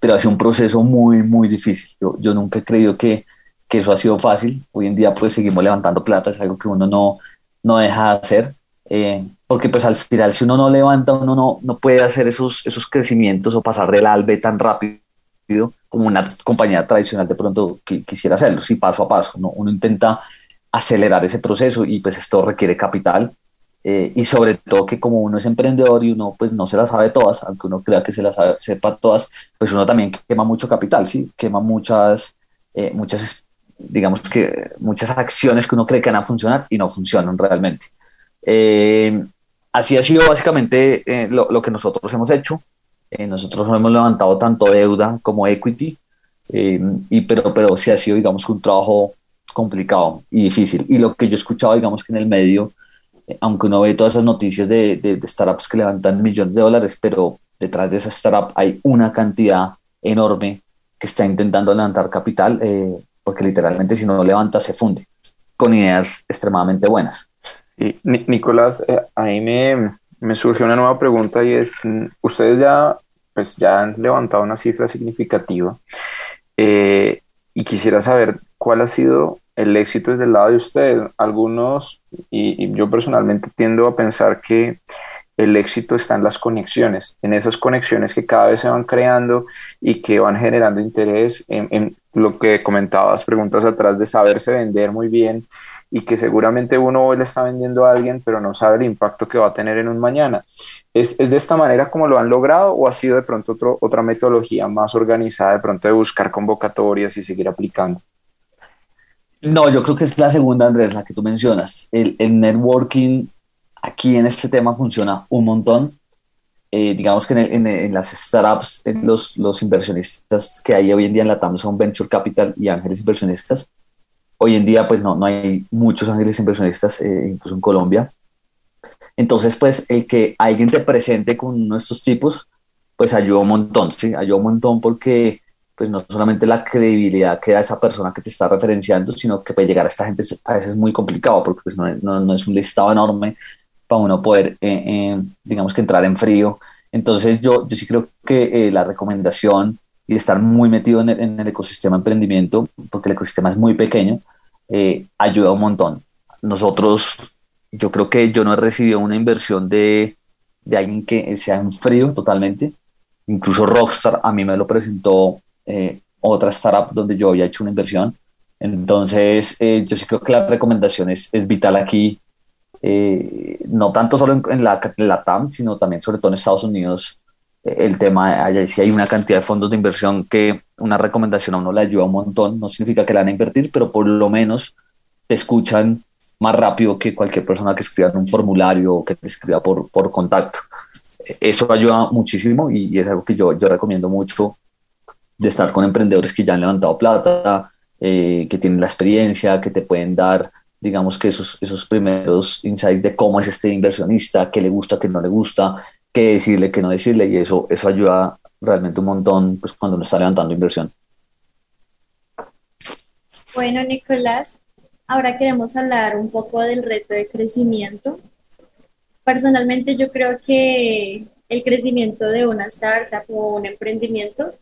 pero ha sido un proceso muy, muy difícil. Yo, yo nunca he creído que, que eso ha sido fácil. Hoy en día pues seguimos levantando plata, es algo que uno no, no deja de hacer, eh, porque pues al final si uno no levanta, uno no, no puede hacer esos, esos crecimientos o pasar del A al B tan rápido como una compañía tradicional de pronto quisiera hacerlo, sí, paso a paso, ¿no? uno intenta acelerar ese proceso y pues esto requiere capital eh, y sobre todo que como uno es emprendedor y uno pues no se las sabe todas, aunque uno crea que se las sepa todas, pues uno también quema mucho capital, sí, quema muchas, eh, muchas digamos que muchas acciones que uno cree que van a funcionar y no funcionan realmente. Eh, así ha sido básicamente eh, lo, que nosotros hemos hecho. Eh, nosotros hemos levantado tanto deuda como equity, y, pero, pero sí ha sido, digamos, un trabajo complicado y difícil. Y lo que yo he escuchado, digamos que en el medio, aunque uno ve todas esas noticias de, de, startups que levantan millones de dólares, pero detrás de esa startup hay una cantidad enorme que está intentando levantar capital porque literalmente si no levanta se funde, con ideas extremadamente buenas. Y, Nicolás, eh, ahí me, me una nueva pregunta y es, mm, ustedes ya, pues ya han levantado una cifra significativa eh, y quisiera saber cuál ha sido el éxito desde el lado de ustedes. Algunos, y yo personalmente tiendo a pensar que el éxito está en las conexiones, en esas conexiones que cada vez se van creando y que van generando interés en, lo que comentabas, preguntas atrás de saberse vender muy bien y que seguramente uno hoy le está vendiendo a alguien, pero no sabe el impacto que va a tener en un mañana. ¿Es, de esta manera como lo han logrado o ha sido de pronto otra metodología más organizada, de pronto de buscar convocatorias y seguir aplicando? No, yo creo que es la segunda, Andrés, la que tú mencionas. El, networking aquí en este tema funciona un montón. Eh, digamos que en, las startups, los, los, inversionistas que hay hoy en día en la TAM son venture capital y ángeles inversionistas. Hoy en día, pues no, no hay muchos ángeles inversionistas, eh, incluso en Colombia. Entonces, pues el que alguien te presente con uno de estos tipos, pues ayuda un montón, ¿sí? Ayuda un montón porque pues no solamente la credibilidad que da esa persona que te está referenciando, sino que puede llegar a esta gente a veces es muy complicado porque pues no, no, no es un listado enorme para uno poder, digamos que entrar en frío. Entonces yo, yo sí creo que la recomendación y estar muy metido en el, en el, ecosistema emprendimiento, porque el ecosistema es muy pequeño, ayuda un montón. Nosotros, yo creo que yo no he recibido una inversión de, de alguien que sea en frío totalmente. Incluso Rockstar a mí me lo presentó eh, otra startup donde yo había hecho una inversión. Entonces, eh, yo sí creo que la recomendación es, es vital aquí, eh, no tanto solo en, la, la, TAM, sino también sobre todo en Estados Unidos. el tema, allá sí hay una cantidad de fondos de inversión que una recomendación a uno le ayuda un montón. No significa que la van a invertir, pero por lo menos te escuchan más rápido que cualquier persona que escriba en un formulario o que te escriba por, por contacto. Eso ayuda muchísimo y, es algo que yo, yo recomiendo mucho de estar con emprendedores que ya han levantado plata, eh, que tienen la experiencia, que te pueden dar, digamos que esos, esos primeros insights de cómo es este inversionista, qué le gusta, qué no le gusta, qué decirle, qué no decirle, y eso, eso ayuda realmente un montón pues, cuando uno está levantando inversión. Bueno, Nicolás, Ahora queremos hablar un poco del reto de crecimiento. Personalmente yo creo que el crecimiento de una startup o un emprendimiento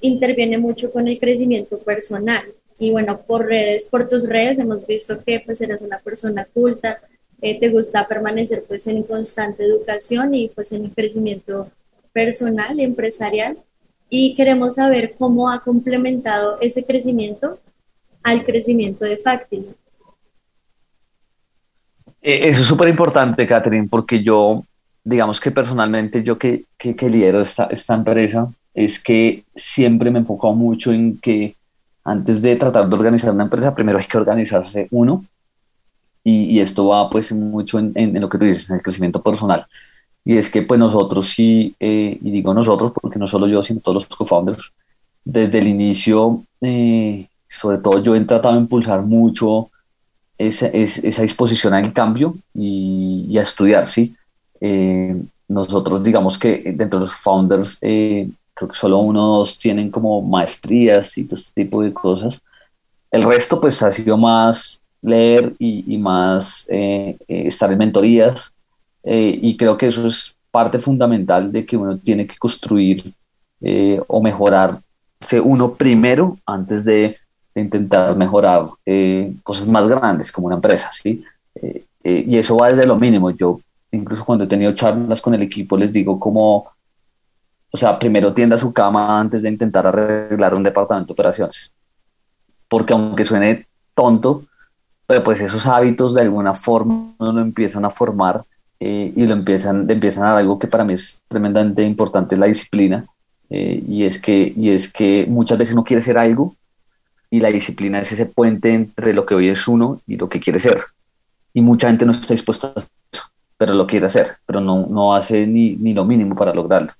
interviene mucho con el crecimiento personal. Y bueno, por redes, por tus redes hemos visto que pues eres una persona culta, eh, te gusta permanecer pues en constante educación y pues en el crecimiento personal empresarial. Y queremos saber cómo ha complementado ese crecimiento al crecimiento de Factil. Eh, eso es súper importante, Catherine, porque yo, digamos que personalmente yo que, que, que lidero esta, esta empresa, es que siempre me he enfocado mucho en que antes de tratar de organizar una empresa, primero hay que organizarse uno. Y, y esto va pues mucho en, en, lo que tú dices, en el crecimiento personal. Y es que pues nosotros sí, eh, y digo nosotros porque no solo yo, sino todos los co-founders, desde el inicio, eh, sobre todo yo he tratado de impulsar mucho esa, esa disposición al cambio y, a estudiar, ¿sí? Eh, nosotros digamos que dentro de los founders creo que solo uno o dos tienen como maestrías y todo este tipo de cosas. El resto pues ha sido más leer y, y más eh, estar en mentorías y creo que eso es parte fundamental de que uno tiene que construir o mejorarse uno primero antes de intentar mejorar eh, cosas más grandes como una empresa, ¿sí? Eh, eh, y eso va desde lo mínimo. Yo, incluso cuando he tenido charlas con el equipo, les digo como, o sea, primero tienda su cama antes de intentar arreglar un departamento de operaciones. Porque aunque suene tonto, pero pues esos hábitos de alguna forma lo empiezan a formar y lo empiezan, empiezan a algo que para mí es tremendamente importante, es la disciplina. y, es que, y es que muchas veces no quiere ser algo y la disciplina es ese puente entre lo que hoy es uno y lo que quiere ser. Y mucha gente no está dispuesta a eso, pero lo quiere hacer, pero no, no hace ni, ni lo mínimo para lograrlo.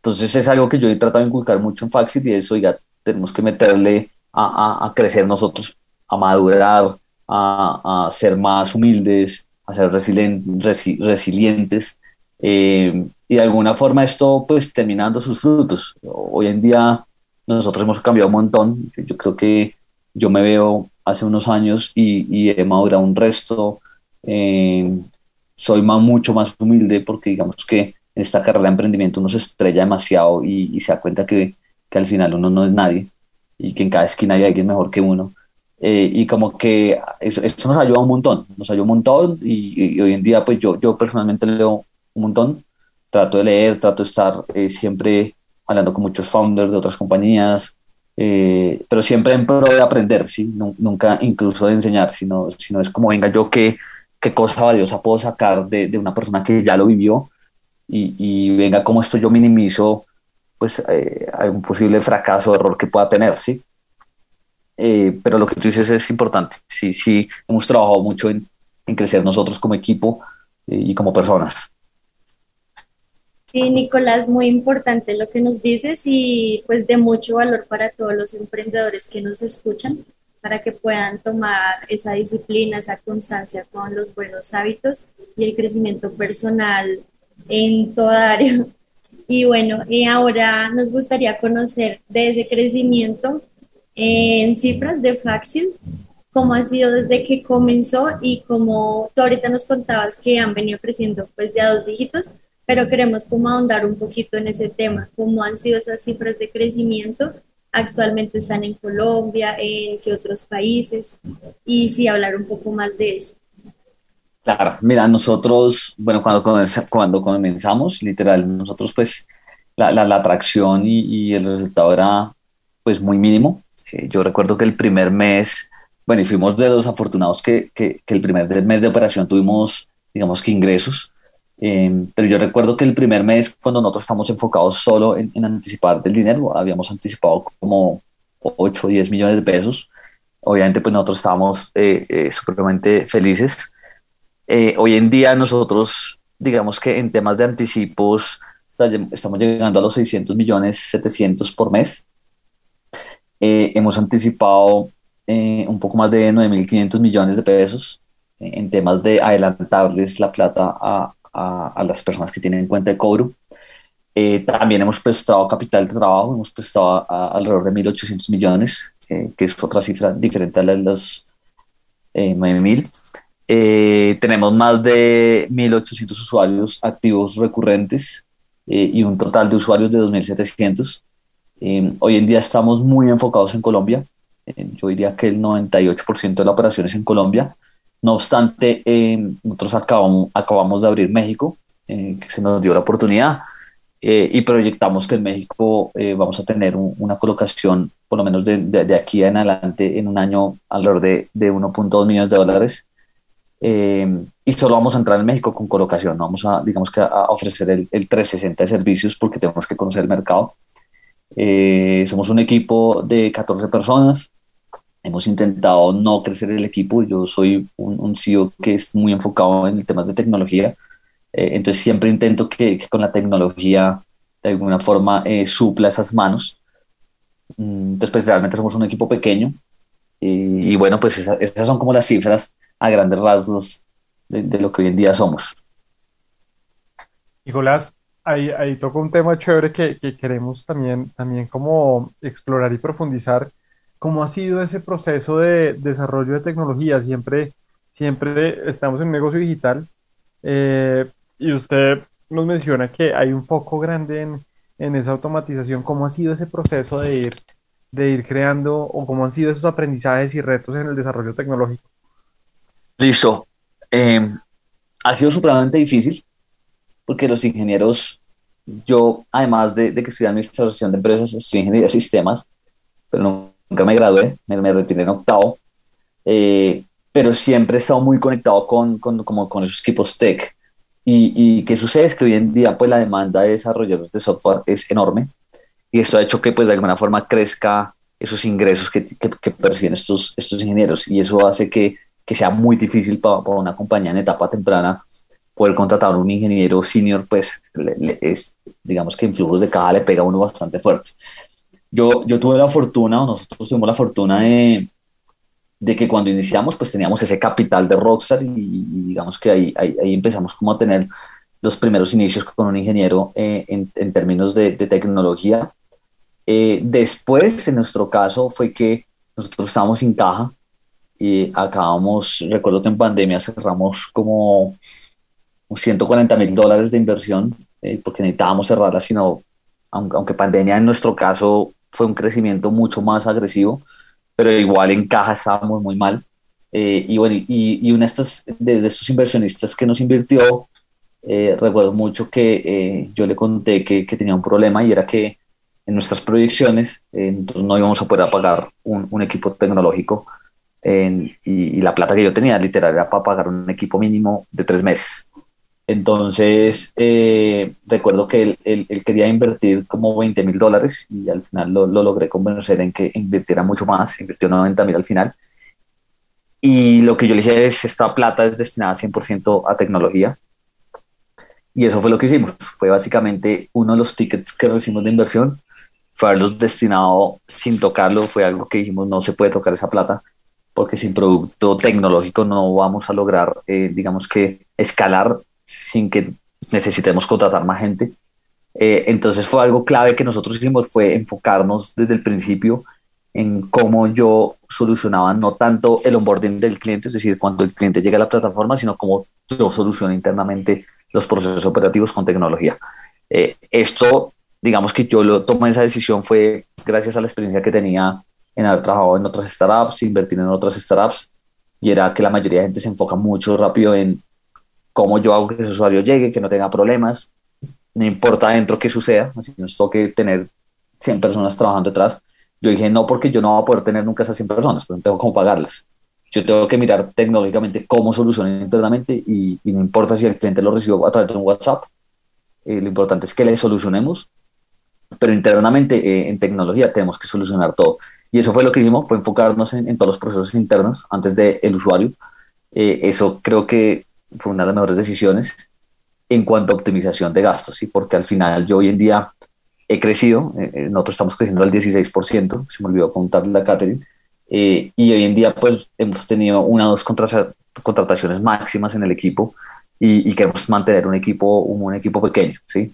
Entonces es algo que yo he tratado de inculcar mucho en Faxit y eso ya tenemos que meterle a, a, crecer nosotros, a madurar, a, a ser más humildes, a ser resilientes. Eh, y de alguna forma esto pues terminando sus frutos. Hoy en día nosotros hemos cambiado un montón. Yo creo que yo me veo hace unos años y, y he madurado un resto. Eh, soy más, mucho más humilde porque digamos que en esta carrera de emprendimiento uno se estrella demasiado y, se da cuenta que, que, al final uno no es nadie y que en cada esquina hay alguien mejor que uno. Eh, y como que eso, eso, nos ayuda un montón, nos ayuda un montón y, y, hoy en día pues yo, yo personalmente leo un montón, trato de leer, trato de estar eh, siempre hablando con muchos founders de otras compañías, eh, pero siempre en pro de aprender, ¿sí? nunca incluso de enseñar, sino, sino es como, venga, yo qué, qué cosa valiosa puedo sacar de, de una persona que ya lo vivió y, y venga, cómo esto yo minimizo pues eh, algún posible fracaso o error que pueda tener, ¿sí? Eh, pero lo que tú dices es importante, sí, sí, hemos trabajado mucho en, en crecer nosotros como equipo y como personas. Sí, Nicolás, muy importante lo que nos dices y pues de mucho valor para todos los emprendedores que nos escuchan para que puedan tomar esa disciplina, esa constancia con los buenos hábitos y el crecimiento personal en toda área. Y bueno, y ahora nos gustaría conocer de ese crecimiento en cifras de Faxil, cómo ha sido desde que comenzó y como tú ahorita nos contabas que han venido creciendo pues de dos dígitos, pero queremos como ahondar un poquito en ese tema, cómo han sido esas cifras de crecimiento, actualmente están en Colombia, en qué otros países, y sí hablar un poco más de eso. Claro, mira, nosotros, bueno, cuando, cuando comenzamos, literal, nosotros pues la, la, atracción y, y, el resultado era pues muy mínimo. Eh, yo recuerdo que el primer mes, bueno, y fuimos de los afortunados que, que, que el primer mes de operación tuvimos, digamos que ingresos, eh, pero yo recuerdo que el primer mes, cuando nosotros estamos enfocados solo en, en anticipar del dinero, habíamos anticipado como 8 o 10 millones de pesos. Obviamente, pues nosotros estábamos eh, eh, supremamente felices eh, hoy en día nosotros, digamos que en temas de anticipos, estamos llegando a los 600 millones, 700 por mes. Eh, hemos anticipado eh, un poco más de 9.500 millones de pesos en temas de adelantarles la plata a, a, las personas que tienen cuenta de cobro. también hemos prestado capital de trabajo, hemos prestado alrededor de 1.800 millones, que es otra cifra diferente a la de los 9.000. Eh, tenemos más de 1.800 usuarios activos recurrentes eh, y un total de usuarios de 2.700. Eh, hoy en día estamos muy enfocados en Colombia. yo diría que el 98% de la operación es en Colombia. No obstante, nosotros acabamos, acabamos de abrir México, que se nos dio la oportunidad. y proyectamos que en México vamos a tener una colocación, por lo menos de, de, aquí en adelante, en un año alrededor de, de 1.2 millones de dólares eh, y solo vamos a entrar en México con colocación, no vamos a, digamos que a ofrecer el, el 360 de servicios porque tenemos que conocer el mercado. Eh, somos un equipo de 14 personas, hemos intentado no crecer el equipo, yo soy un, un CEO que es muy enfocado en temas de tecnología, eh, entonces siempre intento que, que, con la tecnología de alguna forma supla esas manos. Mm, entonces, pues realmente somos un equipo pequeño y, y bueno, pues esas son como las cifras a grandes rasgos de, lo que hoy en día somos. Nicolás, ahí, toca un tema chévere que, que, queremos también, también como explorar y profundizar. ¿Cómo ha sido ese proceso de desarrollo de tecnología? Siempre, siempre estamos en un negocio digital eh, y usted nos menciona que hay un foco grande en, en esa automatización. ¿Cómo ha sido ese proceso de ir, de ir creando o cómo han sido esos aprendizajes y retos en el desarrollo tecnológico? Listo. Eh, ha sido supremamente difícil porque los ingenieros, yo además de, que estudié administración de empresas, estudié ingeniería de sistemas, pero nunca me gradué, me, retiré en octavo, eh, pero siempre he estado muy conectado con, con, como con esos equipos tech. Y, y qué sucede es que hoy en día pues la demanda de desarrolladores de software es enorme y esto ha hecho que pues de alguna forma crezca esos ingresos que, que, que perciben estos, estos ingenieros y eso hace que que sea muy difícil para, una compañía en etapa temprana poder contratar a un ingeniero senior, pues es, digamos que en flujos de caja le pega a uno bastante fuerte. Yo, yo tuve la fortuna, o nosotros tuvimos la fortuna de, de que cuando iniciamos, pues teníamos ese capital de Rockstar y, digamos que ahí, ahí, empezamos como a tener los primeros inicios con un ingeniero eh, en, en, términos de, de tecnología. Eh, después, en nuestro caso, fue que nosotros estábamos sin caja, y acabamos, recuerdo que en pandemia cerramos como 140 mil dólares de inversión eh, porque necesitábamos cerrarla, sino aunque, pandemia en nuestro caso fue un crecimiento mucho más agresivo, pero igual en caja estábamos muy mal. Eh, y bueno, y, y uno de estos, de estos inversionistas que nos invirtió, eh, recuerdo mucho que yo le conté que, que, tenía un problema y era que en nuestras proyecciones nosotros no íbamos a poder pagar un, un equipo tecnológico y, la plata que yo tenía literal era para pagar un equipo mínimo de tres meses. Entonces, eh, recuerdo que él, él, quería invertir como 20 mil dólares y al final lo, lo, logré convencer en que invirtiera mucho más, invirtió 90 mil al final. Y lo que yo le dije es, esta plata es destinada 100% a tecnología. Y eso fue lo que hicimos. Fue básicamente uno de los tickets que recibimos de inversión, fue haberlos destinado sin tocarlo, fue algo que dijimos, no se puede tocar esa plata porque sin producto tecnológico no vamos a lograr, eh, digamos que, escalar sin que necesitemos contratar más gente. Eh, entonces fue algo clave que nosotros hicimos, fue enfocarnos desde el principio en cómo yo solucionaba no tanto el onboarding del cliente, es decir, cuando el cliente llega a la plataforma, sino cómo yo soluciono internamente los procesos operativos con tecnología. Eh, esto, digamos que yo lo tomé esa decisión fue gracias a la experiencia que tenía en haber trabajado en otras startups, invertir en otras startups, y era que la mayoría de gente se enfoca mucho rápido en cómo yo hago que ese usuario llegue, que no tenga problemas, no importa dentro qué suceda, así nos toque tener 100 personas trabajando detrás. Yo dije, no, porque yo no voy a poder tener nunca esas 100 personas, pero no tengo cómo pagarlas. Yo tengo que mirar tecnológicamente cómo solucionar internamente y, no importa si el cliente lo recibe a través de un WhatsApp, eh, lo importante es que le solucionemos, pero internamente eh, en tecnología tenemos que solucionar todo. Y eso fue lo que hicimos, fue enfocarnos en, todos los procesos internos antes del el usuario. Eh, eso creo que fue una de las mejores decisiones en cuanto a optimización de gastos, ¿sí? porque al final yo hoy en día he crecido, eh, eh, nosotros estamos creciendo al 16%, se me olvidó contar la catering, y hoy en día pues hemos tenido una o dos contrataciones máximas en el equipo y, queremos mantener un equipo, un, equipo pequeño, ¿sí?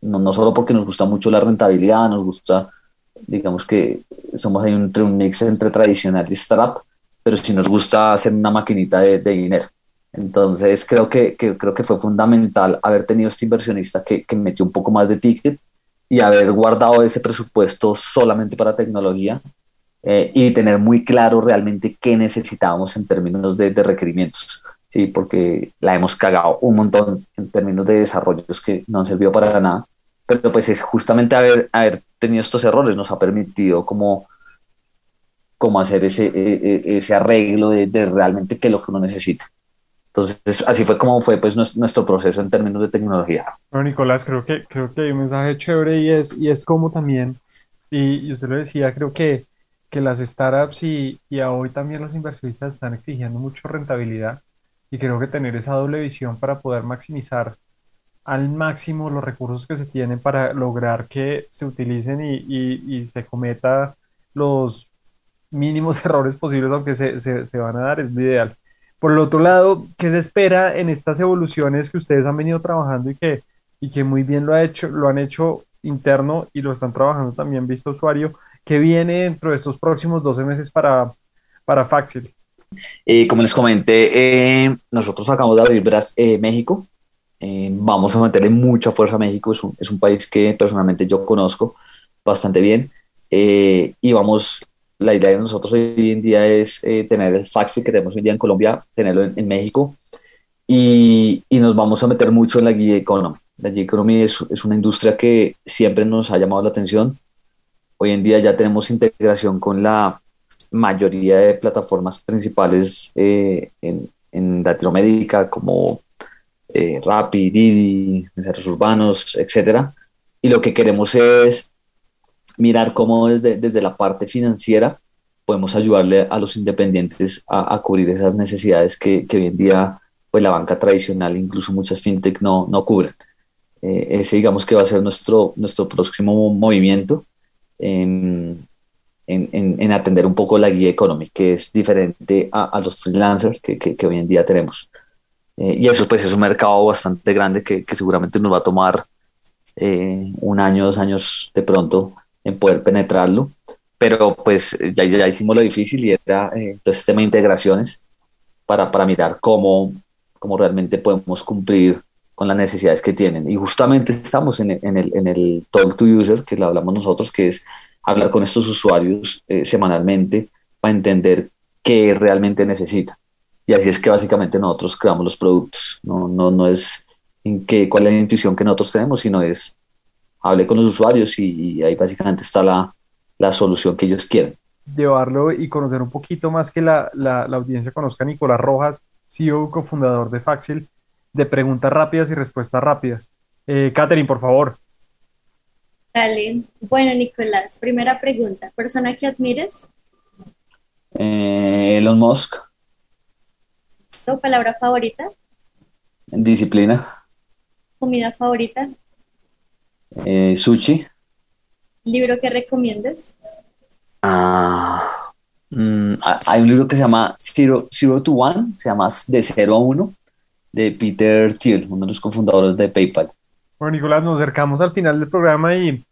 No, no solo porque nos gusta mucho la rentabilidad, nos gusta digamos que somos ahí entre un mix entre tradicional y startup, pero si nos gusta hacer una maquinita de, dinero. Entonces creo que, creo que fue fundamental haber tenido este inversionista que, que metió un poco más de ticket y haber guardado ese presupuesto solamente para tecnología eh, y tener muy claro realmente qué necesitábamos en términos de, de, requerimientos, ¿sí? porque la hemos cagado un montón en términos de desarrollos que no han servido para nada pero pues es justamente haber, haber tenido estos errores nos ha permitido como, como hacer ese, e, e, ese arreglo de, de realmente qué es lo que uno necesita. Entonces, así fue como fue pues nuestro proceso en términos de tecnología. Bueno, Nicolás, creo que, creo que hay un mensaje chévere y es, y es como también, y, usted lo decía, creo que, que las startups y, y hoy también los inversionistas están exigiendo mucho rentabilidad y creo que tener esa doble visión para poder maximizar al máximo los recursos que se tienen para lograr que se utilicen y, se cometa los mínimos errores posibles, aunque se, van a dar, es lo ideal. Por el otro lado, ¿qué se espera en estas evoluciones que ustedes han venido trabajando y que, y que muy bien lo, ha hecho, lo han hecho interno y lo están trabajando también visto usuario? ¿Qué viene dentro de estos próximos 12 meses para, para Faxil? Eh, como les comenté, eh, nosotros acabamos de abrir eh, México eh, vamos a meterle mucha fuerza a México, es un, es un, país que personalmente yo conozco bastante bien eh, y vamos, la idea de nosotros hoy en día es eh, tener el faxi que tenemos hoy en día en Colombia, tenerlo en, México y, y, nos vamos a meter mucho en la guía economy. La guía economy es, es, una industria que siempre nos ha llamado la atención. Hoy en día ya tenemos integración con la mayoría de plataformas principales en, en Latinoamérica como eh, Rappi, Didi, mensajeros urbanos, etcétera. Y lo que queremos es mirar cómo desde, desde la parte financiera podemos ayudarle a los independientes a, cubrir esas necesidades que, que, hoy en día pues la banca tradicional, incluso muchas fintech no, no cubren. Eh, ese digamos que va a ser nuestro, nuestro próximo movimiento en, en, en, atender un poco la guía económica, que es diferente a, a los freelancers que, que, que, hoy en día tenemos. Eh, y eso pues es un mercado bastante grande que, que seguramente nos va a tomar eh, un año, dos años de pronto en poder penetrarlo. Pero pues ya, ya hicimos lo difícil y era eh, todo este tema de integraciones para, para mirar cómo, cómo realmente podemos cumplir con las necesidades que tienen. Y justamente estamos en, en, el, en el Talk to User, que lo hablamos nosotros, que es hablar con estos usuarios semanalmente para entender qué realmente necesitan. Y así es que básicamente nosotros creamos los productos. No, no, no es en qué, cuál es la intuición que nosotros tenemos, sino es hable con los usuarios y, ahí básicamente está la, la, solución que ellos quieren. Llevarlo y conocer un poquito más que la, la, la audiencia conozca a Nicolás Rojas, CEO, cofundador de Faxil, de preguntas rápidas y respuestas rápidas. Eh, por favor. Dale. Bueno, Nicolás, primera pregunta. ¿Persona que admires? Eh, Elon Musk. ¿Palabra favorita? Disciplina. ¿Comida favorita? Eh, sushi. ¿Libro que recomiendes? Ah, mm, hay un libro que se llama Zero, Zero to One, se llama De Cero a Uno, de Peter Thiel, uno de los cofundadores de PayPal. Bueno, Nicolás, nos acercamos al final del programa y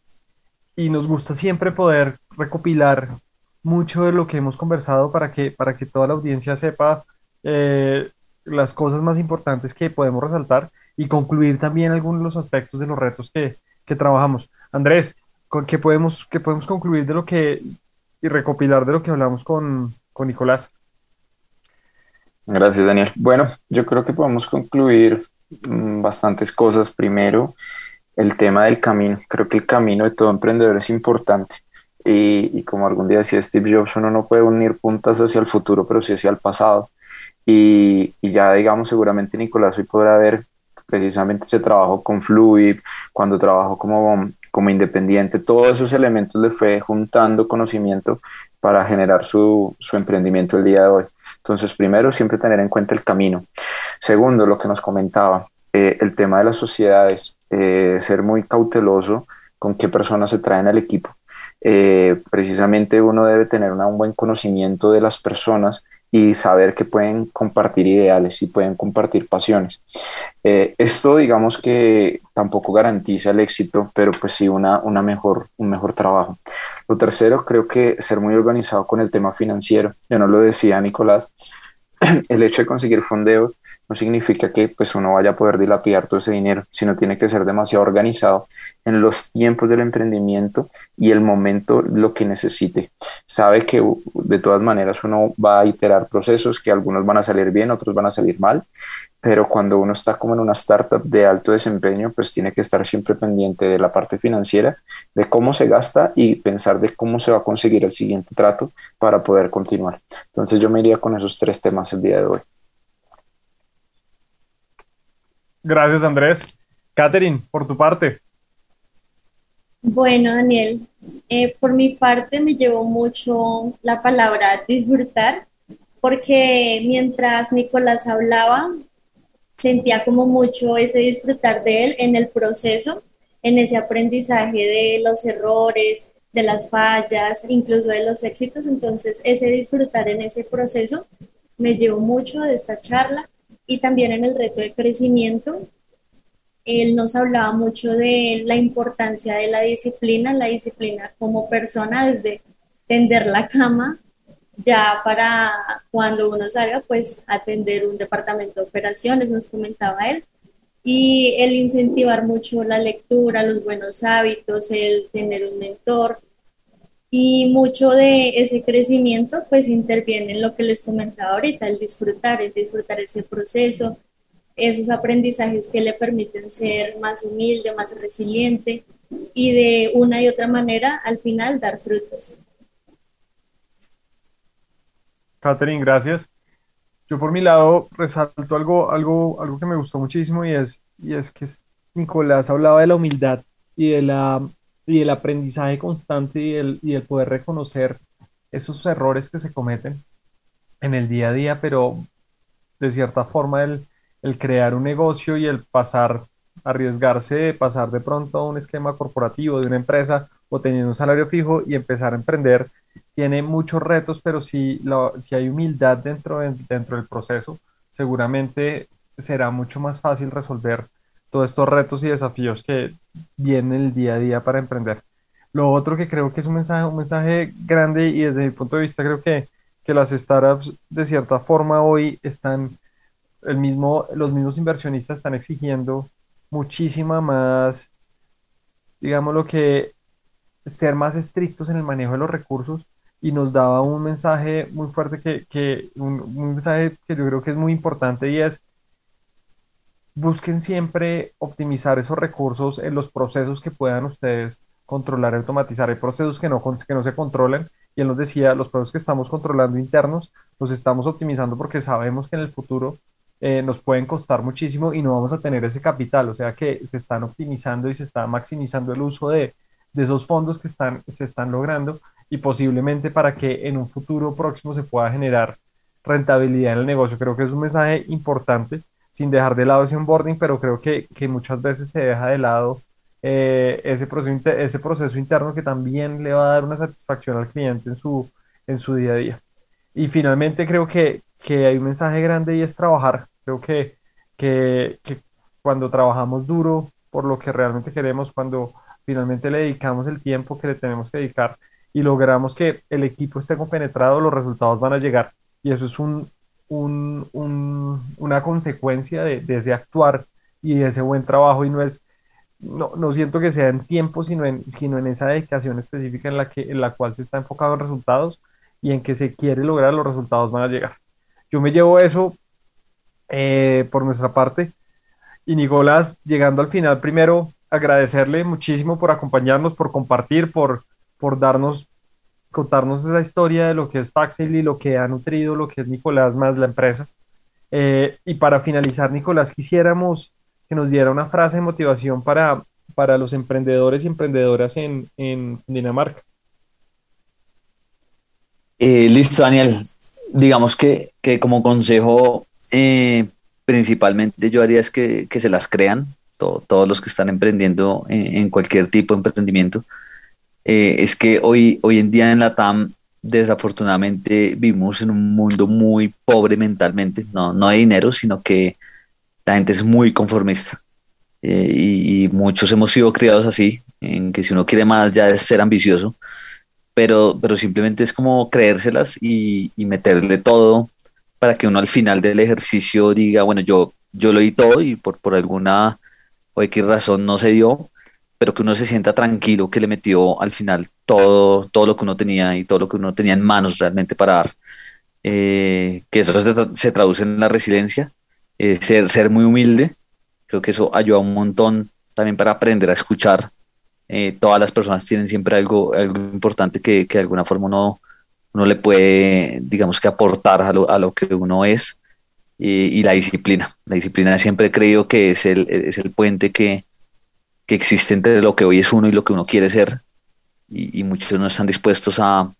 y nos gusta siempre poder recopilar mucho de lo que hemos conversado para que, para que toda la audiencia sepa eh, las cosas más importantes que podemos resaltar y concluir también algunos de los aspectos de los retos que, que trabajamos. Andrés, ¿qué podemos, qué podemos concluir de lo que y recopilar de lo que hablamos con, con Nicolás? Gracias, Daniel. Bueno, yo creo que podemos concluir mm, bastantes cosas. Primero, el tema del camino. Creo que el camino de todo emprendedor es importante. Y, como algún día decía Steve Jobs, uno no puede unir puntas hacia el futuro, pero sí hacia el pasado. Y, y ya, digamos, seguramente Nicolás hoy podrá ver precisamente ese trabajo con Fluid, cuando trabajó como, como independiente, todos esos elementos le fue juntando conocimiento para generar su, su emprendimiento el día de hoy. Entonces, primero, siempre tener en cuenta el camino. Segundo, lo que nos comentaba, eh, el tema de las sociedades, eh, ser muy cauteloso con qué personas se traen al equipo. Eh, precisamente uno debe tener un buen conocimiento de las personas y saber que pueden compartir ideales y pueden compartir pasiones. Eh, esto digamos que tampoco garantiza el éxito, pero pues sí una, una mejor, un mejor trabajo. Lo tercero, creo que ser muy organizado con el tema financiero. Yo no lo decía Nicolás, el hecho de conseguir fondeos no significa que pues uno vaya a poder dilapidar todo ese dinero, sino tiene que ser demasiado organizado en los tiempos del emprendimiento y el momento lo que necesite. Sabe que de todas maneras uno va a iterar procesos que algunos van a salir bien, otros van a salir mal, pero cuando uno está como en una startup de alto desempeño, pues tiene que estar siempre pendiente de la parte financiera, de cómo se gasta y pensar de cómo se va a conseguir el siguiente trato para poder continuar. Entonces yo me iría con esos tres temas el día de hoy. Gracias, Andrés. Catherine, por tu parte. Bueno, Daniel, eh, por mi parte me llevó mucho la palabra disfrutar, porque mientras Nicolás hablaba, sentía como mucho ese disfrutar de él en el proceso, en ese aprendizaje de los errores, de las fallas, incluso de los éxitos. Entonces, ese disfrutar en ese proceso me llevó mucho de esta charla y también en el reto de crecimiento. Él nos hablaba mucho de la importancia de la disciplina, la disciplina como persona, desde tender la cama, ya para cuando uno salga, pues atender un departamento de operaciones, nos comentaba él, y el incentivar mucho la lectura, los buenos hábitos, el tener un mentor, y mucho de ese crecimiento pues interviene en lo que les comentaba ahorita, el disfrutar, el disfrutar ese proceso, esos aprendizajes que le permiten ser más humilde, más resiliente y de una y otra manera al final dar frutos. Catherine, gracias. Yo por mi lado resalto algo, algo, algo que me gustó muchísimo y es, y es que Nicolás hablaba de la humildad y de la y el aprendizaje constante y el, y el poder reconocer esos errores que se cometen en el día a día, pero de cierta forma el, el crear un negocio y el pasar, arriesgarse, pasar de pronto a un esquema corporativo de una empresa o teniendo un salario fijo y empezar a emprender, tiene muchos retos, pero si, si hay humildad dentro, dentro del proceso, seguramente será mucho más fácil resolver todos estos retos y desafíos que vienen el día a día para emprender. Lo otro que creo que es un mensaje, un mensaje grande y desde mi punto de vista creo que, que las startups de cierta forma hoy están, el mismo, los mismos inversionistas están exigiendo muchísima más, digamos lo que, ser más estrictos en el manejo de los recursos y nos daba un mensaje muy fuerte que, que un mensaje que yo creo que es muy importante y es busquen siempre optimizar esos recursos en los procesos que puedan ustedes controlar y automatizar. Hay procesos que no, que no se controlan y él nos decía, los procesos que estamos controlando internos los estamos optimizando porque sabemos que en el futuro eh, nos pueden costar muchísimo y no vamos a tener ese capital, o sea que se están optimizando y se está maximizando el uso de, de esos fondos que están, se están logrando y posiblemente para que en un futuro próximo se pueda generar rentabilidad en el negocio. Creo que es un mensaje importante sin dejar de lado ese onboarding, pero creo que, que muchas veces se deja de lado eh, ese, proceso, ese proceso interno que también le va a dar una satisfacción al cliente en su, en su día a día. Y finalmente creo que, que hay un mensaje grande y es trabajar. Creo que, que, que cuando trabajamos duro por lo que realmente queremos, cuando finalmente le dedicamos el tiempo que le tenemos que dedicar y logramos que el equipo esté compenetrado, los resultados van a llegar. Y eso es un, una consecuencia de, ese actuar y de ese buen trabajo y no es, no, no siento que sea en tiempo, sino en, sino en esa dedicación específica en la, que, en la cual se está enfocado en resultados y en que se quiere lograr, los resultados van a llegar. Yo me llevo eso eh, por nuestra parte. Y Nicolás, llegando al final, primero agradecerle muchísimo por acompañarnos, por compartir, por, por darnos, contarnos esa historia de lo que es Paxil y lo que ha nutrido, lo que es Nicolás más la empresa. Eh, y para finalizar, Nicolás, quisiéramos que nos diera una frase de motivación para, para los emprendedores y emprendedoras en, en Dinamarca. Eh, listo, Daniel. Digamos que, que como consejo, eh, principalmente yo haría es que, que se las crean, todos los que están emprendiendo en, cualquier tipo de emprendimiento. Eh, es que hoy, hoy en día en la TAM desafortunadamente vivimos en un mundo muy pobre mentalmente. No, no hay dinero, sino que la gente es muy conformista. Eh, y, muchos hemos sido criados así, en que si uno quiere más ya es ser ambicioso, pero, pero simplemente es como creérselas y, y meterle todo para que uno al final del ejercicio diga, bueno, yo, yo lo di todo y por, por alguna o X razón no se dio, pero que uno se sienta tranquilo que le metió al final todo, todo lo que uno tenía y todo lo que uno tenía en manos realmente para dar. Eh, que eso se, traduce en la resiliencia, eh, ser, ser muy humilde, creo que eso ayuda un montón también para aprender a escuchar. Eh, todas las personas tienen siempre algo, algo importante que, que de alguna forma uno, uno le puede, digamos que aportar a lo, a lo que uno es y, la disciplina. La disciplina siempre he creído que es el, es el puente que, que existe entre lo que hoy es uno y lo que uno quiere ser y, muchos no están dispuestos a,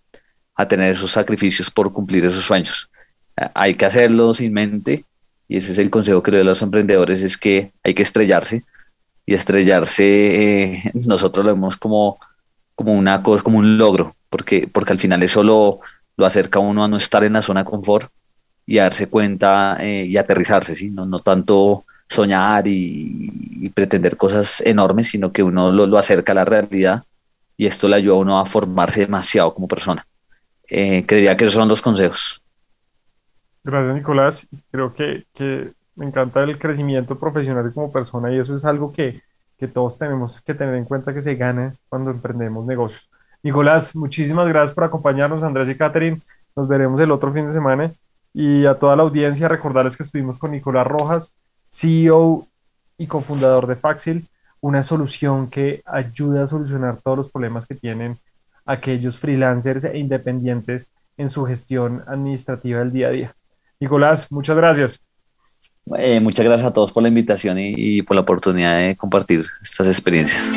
a, tener esos sacrificios por cumplir esos sueños. Hay que hacerlo sin mente y ese es el consejo que le doy a los emprendedores, es que hay que estrellarse y estrellarse eh, nosotros lo vemos como, como una cosa, como un logro, porque, porque al final eso lo, lo acerca a uno a no estar en la zona de confort y darse cuenta eh, y aterrizarse, ¿sí? no, no tanto soñar y, pretender cosas enormes, sino que uno lo, acerca a la realidad y esto le ayuda a uno a formarse demasiado como persona. Eh, creería que esos son los consejos. Gracias, Nicolás. Creo que, que, me encanta el crecimiento profesional como persona y eso es algo que, que todos tenemos que tener en cuenta que se gana cuando emprendemos negocios. Nicolás, muchísimas gracias por acompañarnos, Andrés y Catherine. Nos veremos el otro fin de semana. Y a toda la audiencia, recordarles que estuvimos con Nicolás Rojas, CEO y cofundador de Faxil, una solución que ayuda a solucionar todos los problemas que tienen aquellos freelancers e independientes en su gestión administrativa del día a día. Nicolás, muchas gracias. Eh, muchas gracias a todos por la invitación y por la oportunidad de compartir estas experiencias.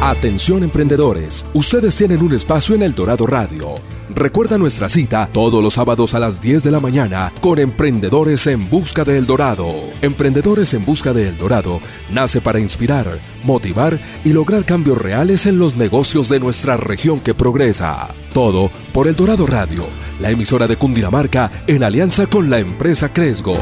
Atención emprendedores, ustedes tienen un espacio en El Dorado Radio. Recuerda nuestra cita todos los sábados a las 10 de la mañana con Emprendedores en Busca de El Dorado. Emprendedores en Busca de El Dorado nace para inspirar, motivar y lograr cambios reales en los negocios de nuestra región que progresa. Todo por El Dorado Radio, la emisora de Cundinamarca en alianza con la empresa Cresgo.